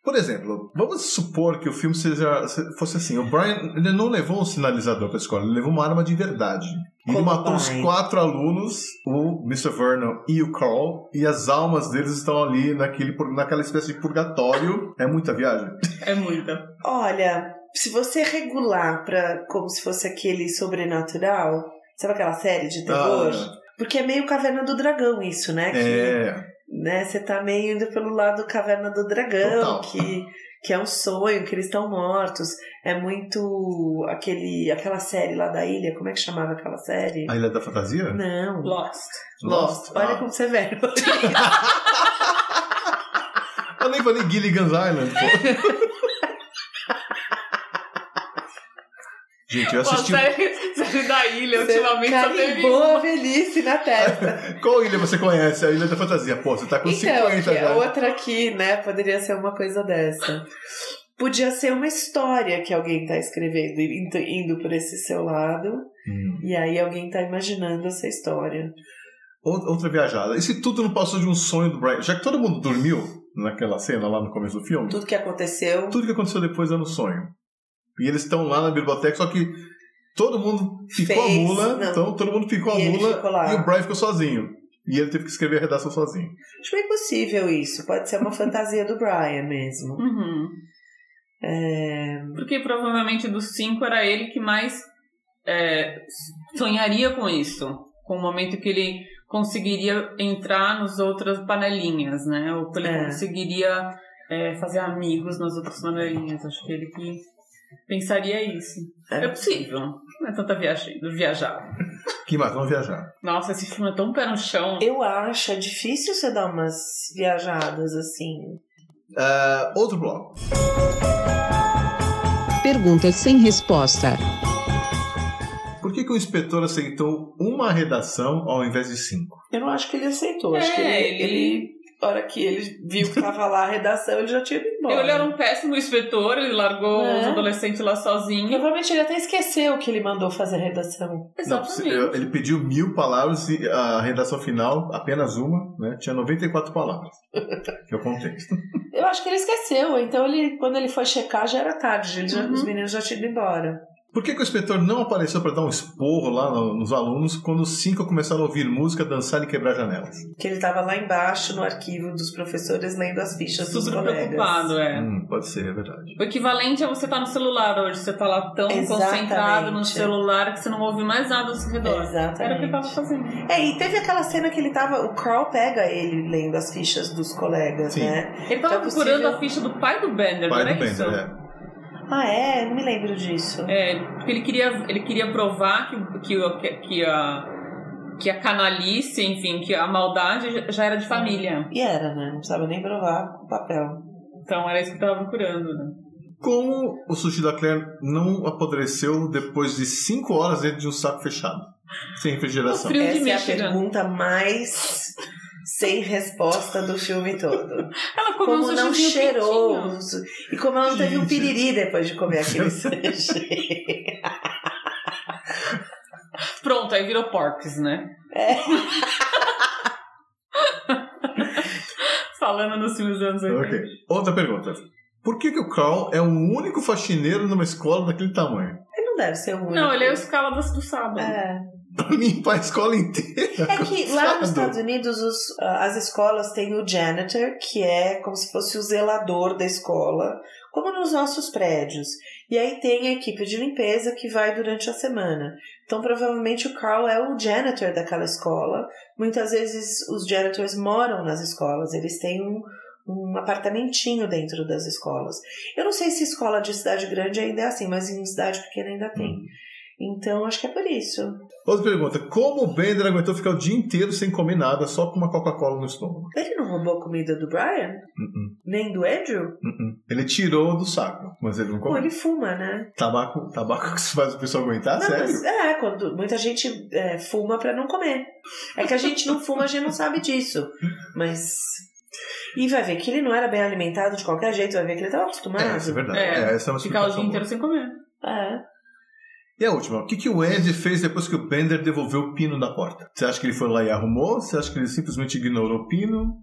Por exemplo, vamos supor que o filme seja, fosse assim: o Brian ele não levou um sinalizador para a escola, ele levou uma arma de verdade. Ele Como matou os quatro alunos, o Mr. Vernon e o Carl, e as almas deles estão ali naquele, naquela espécie de purgatório. É muita viagem? É muita. Olha, se você regular pra como se fosse aquele sobrenatural, sabe aquela série de terror? Porque é meio Caverna do Dragão isso, né? Que, é. Né, você tá meio indo pelo lado Caverna do Dragão, Total. que que é um sonho, que eles estão mortos. É muito aquele aquela série lá da ilha, como é que chamava aquela série? A Ilha da Fantasia? Não. Lost. Lost. Olha Ah. como você é velho. Eu nem falei Gilligan's Island, pô. Gente, eu Pô, assisti. Série, da ilha, ultimamente só teve Carimbou a uma. velhice na testa. Qual ilha você conhece? A Ilha da Fantasia. Pô, você tá com Então, 50 que já. outra aqui, né? Poderia ser uma coisa dessa. Podia ser uma história que alguém tá escrevendo, indo, indo por esse seu lado, Hum. e aí alguém tá imaginando essa história. Ou- Outra viajada. E se tudo não passou de um sonho do Brian? Já que todo mundo dormiu naquela cena lá no começo do filme, Tudo que aconteceu. tudo que aconteceu depois é no sonho. E eles estão lá na biblioteca, só que todo mundo ficou a mula, não. então todo mundo ficou a E ele mula e o Brian ficou sozinho. E ele teve que escrever a redação sozinho. Acho bem possível isso. Pode ser uma fantasia do Brian mesmo. Uhum. É, Porque provavelmente dos cinco era ele que mais é, sonharia com isso. Com o momento que ele conseguiria entrar nas outras panelinhas, né? Ou que ele É. conseguiria é, fazer amigos nas outras panelinhas. Acho que ele que pensaria isso. É. É, possível. Não é tanta viagem, viajar. Que mais? Vamos viajar. Nossa, esse filme é tão pé no chão. eu acho é difícil você dar umas viajadas assim. Ah, outro bloco. Perguntas sem resposta. Por que, que o inspetor aceitou uma redação ao invés de cinco? Eu não acho que ele aceitou. É, acho que ele, ele- ele a hora que ele viu que tava lá a redação, ele já tinha ido embora. Ele era um péssimo inspetor, ele largou É. os adolescentes lá sozinho. Provavelmente ele até esqueceu que ele mandou fazer a redação. Não, Exatamente. ele pediu mil palavras e a redação final, apenas uma, né? Tinha 94 palavras. que é o contexto. Eu acho que ele esqueceu, então ele, quando ele foi checar já era tarde, ele já- Uhum. os meninos já tinham ido embora. Por que, que o inspetor não apareceu para dar um esporro lá no- nos alunos quando os cinco começaram a ouvir música, dançar e quebrar janelas? Que ele tava lá embaixo no arquivo dos professores lendo as fichas dos Super colegas. preocupado, é. Hum, pode ser, é verdade. O equivalente é você estar no celular hoje. Você tá lá tão Exatamente. concentrado no celular que você não ouve mais nada ao seu redor. Exatamente. Era o que ele tava fazendo. É, e teve aquela cena que ele tava. O Carl pega ele lendo as fichas dos colegas, Sim. né? Ele tava É procurando possível- a ficha do pai do Bender, Pai não do era isso? Bender, é. Ah, é? Não me lembro disso. É, porque ele queria, ele queria provar que, que, o- que, a que a canalice, enfim, que a maldade já- era de família. E era, né? Não precisava nem provar o papel. Então era isso que eu tava procurando, né? Como o sushi da Claire não apodreceu depois de 5 horas dentro de um saco fechado? Sem refrigeração. Essa é a pergunta mais sem resposta do filme todo. Ela comeu Como um não cheirou. E como ela não teve um piriri depois de comer aquele sushi. Pronto, aí virou porks, né? É. Falando nos filmes dos anos 80. Ok. Outra pergunta. Por que, que o Carl é o único faxineiro numa escola daquele tamanho? Ele não deve ser o único. Não, ele é o escala do, do sábado. É. Pra limpar a escola inteira. É que lá nos. Estados Unidos os- ah, as escolas têm o janitor, que é como se fosse o zelador da escola, como nos nossos prédios. E aí tem a equipe de limpeza que vai durante a semana. Então provavelmente o Carl é o janitor daquela escola. Muitas vezes os janitors moram nas escolas, eles têm um, um apartamentinho dentro das escolas. Eu não sei se escola de cidade grande ainda é assim, mas em cidade pequena ainda tem. Então acho que é por isso. Outra pergunta. Como o Bender aguentou ficar o dia inteiro sem comer nada, só com uma Coca-Cola no estômago? Ele não roubou a comida do Brian? Uh-uh, Nem do Andrew? uh-uh. Ele tirou do saco, mas ele não Pô, comeu. ele fuma, né? Tabaco, tabaco que faz o pessoal aguentar? não, Sério? mas é, quando muita gente é, fuma pra não comer. É que a gente não fuma, a gente não sabe disso. Mas. E vai ver que ele não era bem alimentado de qualquer jeito, vai ver que ele tava acostumado. É, isso é verdade. É, É, essa é uma Ficar o dia inteiro sem comer. É. E a última, o que, que o Andy fez depois que o Bender devolveu o pino da porta? Você acha que ele foi lá e arrumou? Você acha que ele simplesmente ignorou o pino?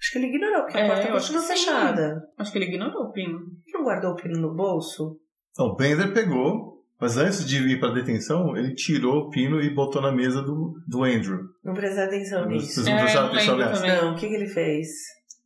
Acho que ele ignorou, porque a É, porta continua fechada. Acho que ele ignorou o pino. Ele não guardou o pino no bolso? Então, o Bender pegou, mas antes de ir pra detenção, ele tirou o pino e botou na mesa do, do Andrew. Não presta atenção nisso. Vocês não É, prestaram eu atenção nessa? também. Não, o que, que ele fez?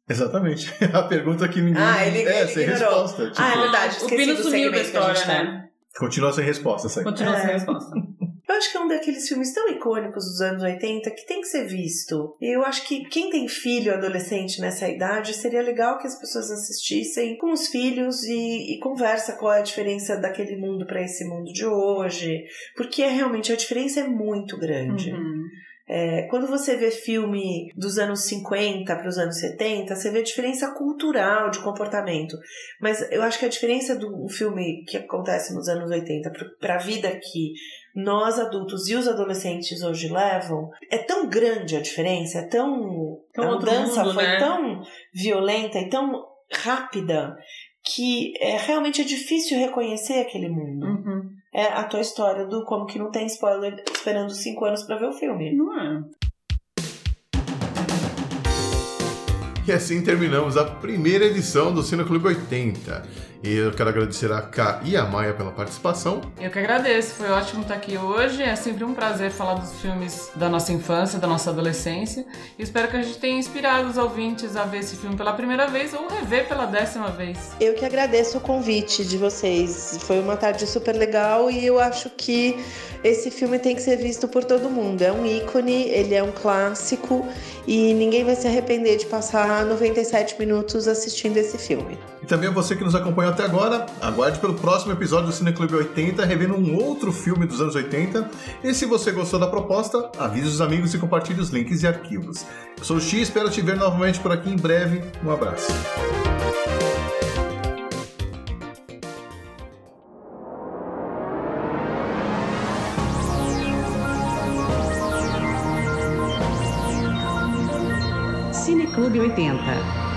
Exatamente. A pergunta que ninguém. Ah, ele- é, ele sem ignorou. resposta. Tipo, Ah, é verdade, o pino sumiu da história, tá. né? Continua sem resposta, essa aí. Continua sem É. resposta. Eu acho que é um daqueles filmes tão icônicos dos anos 80 que tem que ser visto. E eu acho que quem tem filho adolescente nessa idade seria legal que as pessoas assistissem com os filhos e, e conversa qual é a diferença daquele mundo para esse mundo de hoje. Porque é, realmente a diferença é muito grande. Uhum. É, quando você vê filme dos anos 50 para os anos 70, você vê a diferença cultural de comportamento. Mas eu acho que a diferença do filme que acontece nos anos 80 para a vida que nós adultos e os adolescentes hoje levam é tão grande a diferença, é tão. Tão a mudança mundo, foi né? tão violenta e tão rápida que é, realmente é difícil reconhecer aquele mundo. É a tua história do como que não tem spoiler esperando cinco anos para ver o filme. Não é. E assim terminamos a primeira edição do Cine Clube 80. E eu quero agradecer a Ká e a Maia pela participação. Eu que agradeço, foi ótimo estar aqui hoje. É sempre um prazer falar dos filmes da nossa infância, da nossa adolescência. E espero que a gente tenha inspirado os ouvintes a ver esse filme pela primeira vez ou rever pela décima vez. Eu que agradeço o convite de vocês. Foi uma tarde super legal e eu acho que esse filme tem que ser visto por todo mundo. É um ícone, ele é um clássico e ninguém vai se arrepender de passar 97 minutos assistindo esse filme. E também a você que nos acompanhou até agora, aguarde pelo próximo episódio do Cine Clube 80, revendo um outro filme dos anos 80. E se você gostou da proposta, avise os amigos e compartilhe os links e arquivos. Eu sou o X, espero te ver novamente por aqui em breve. Um abraço. Cine Clube 80.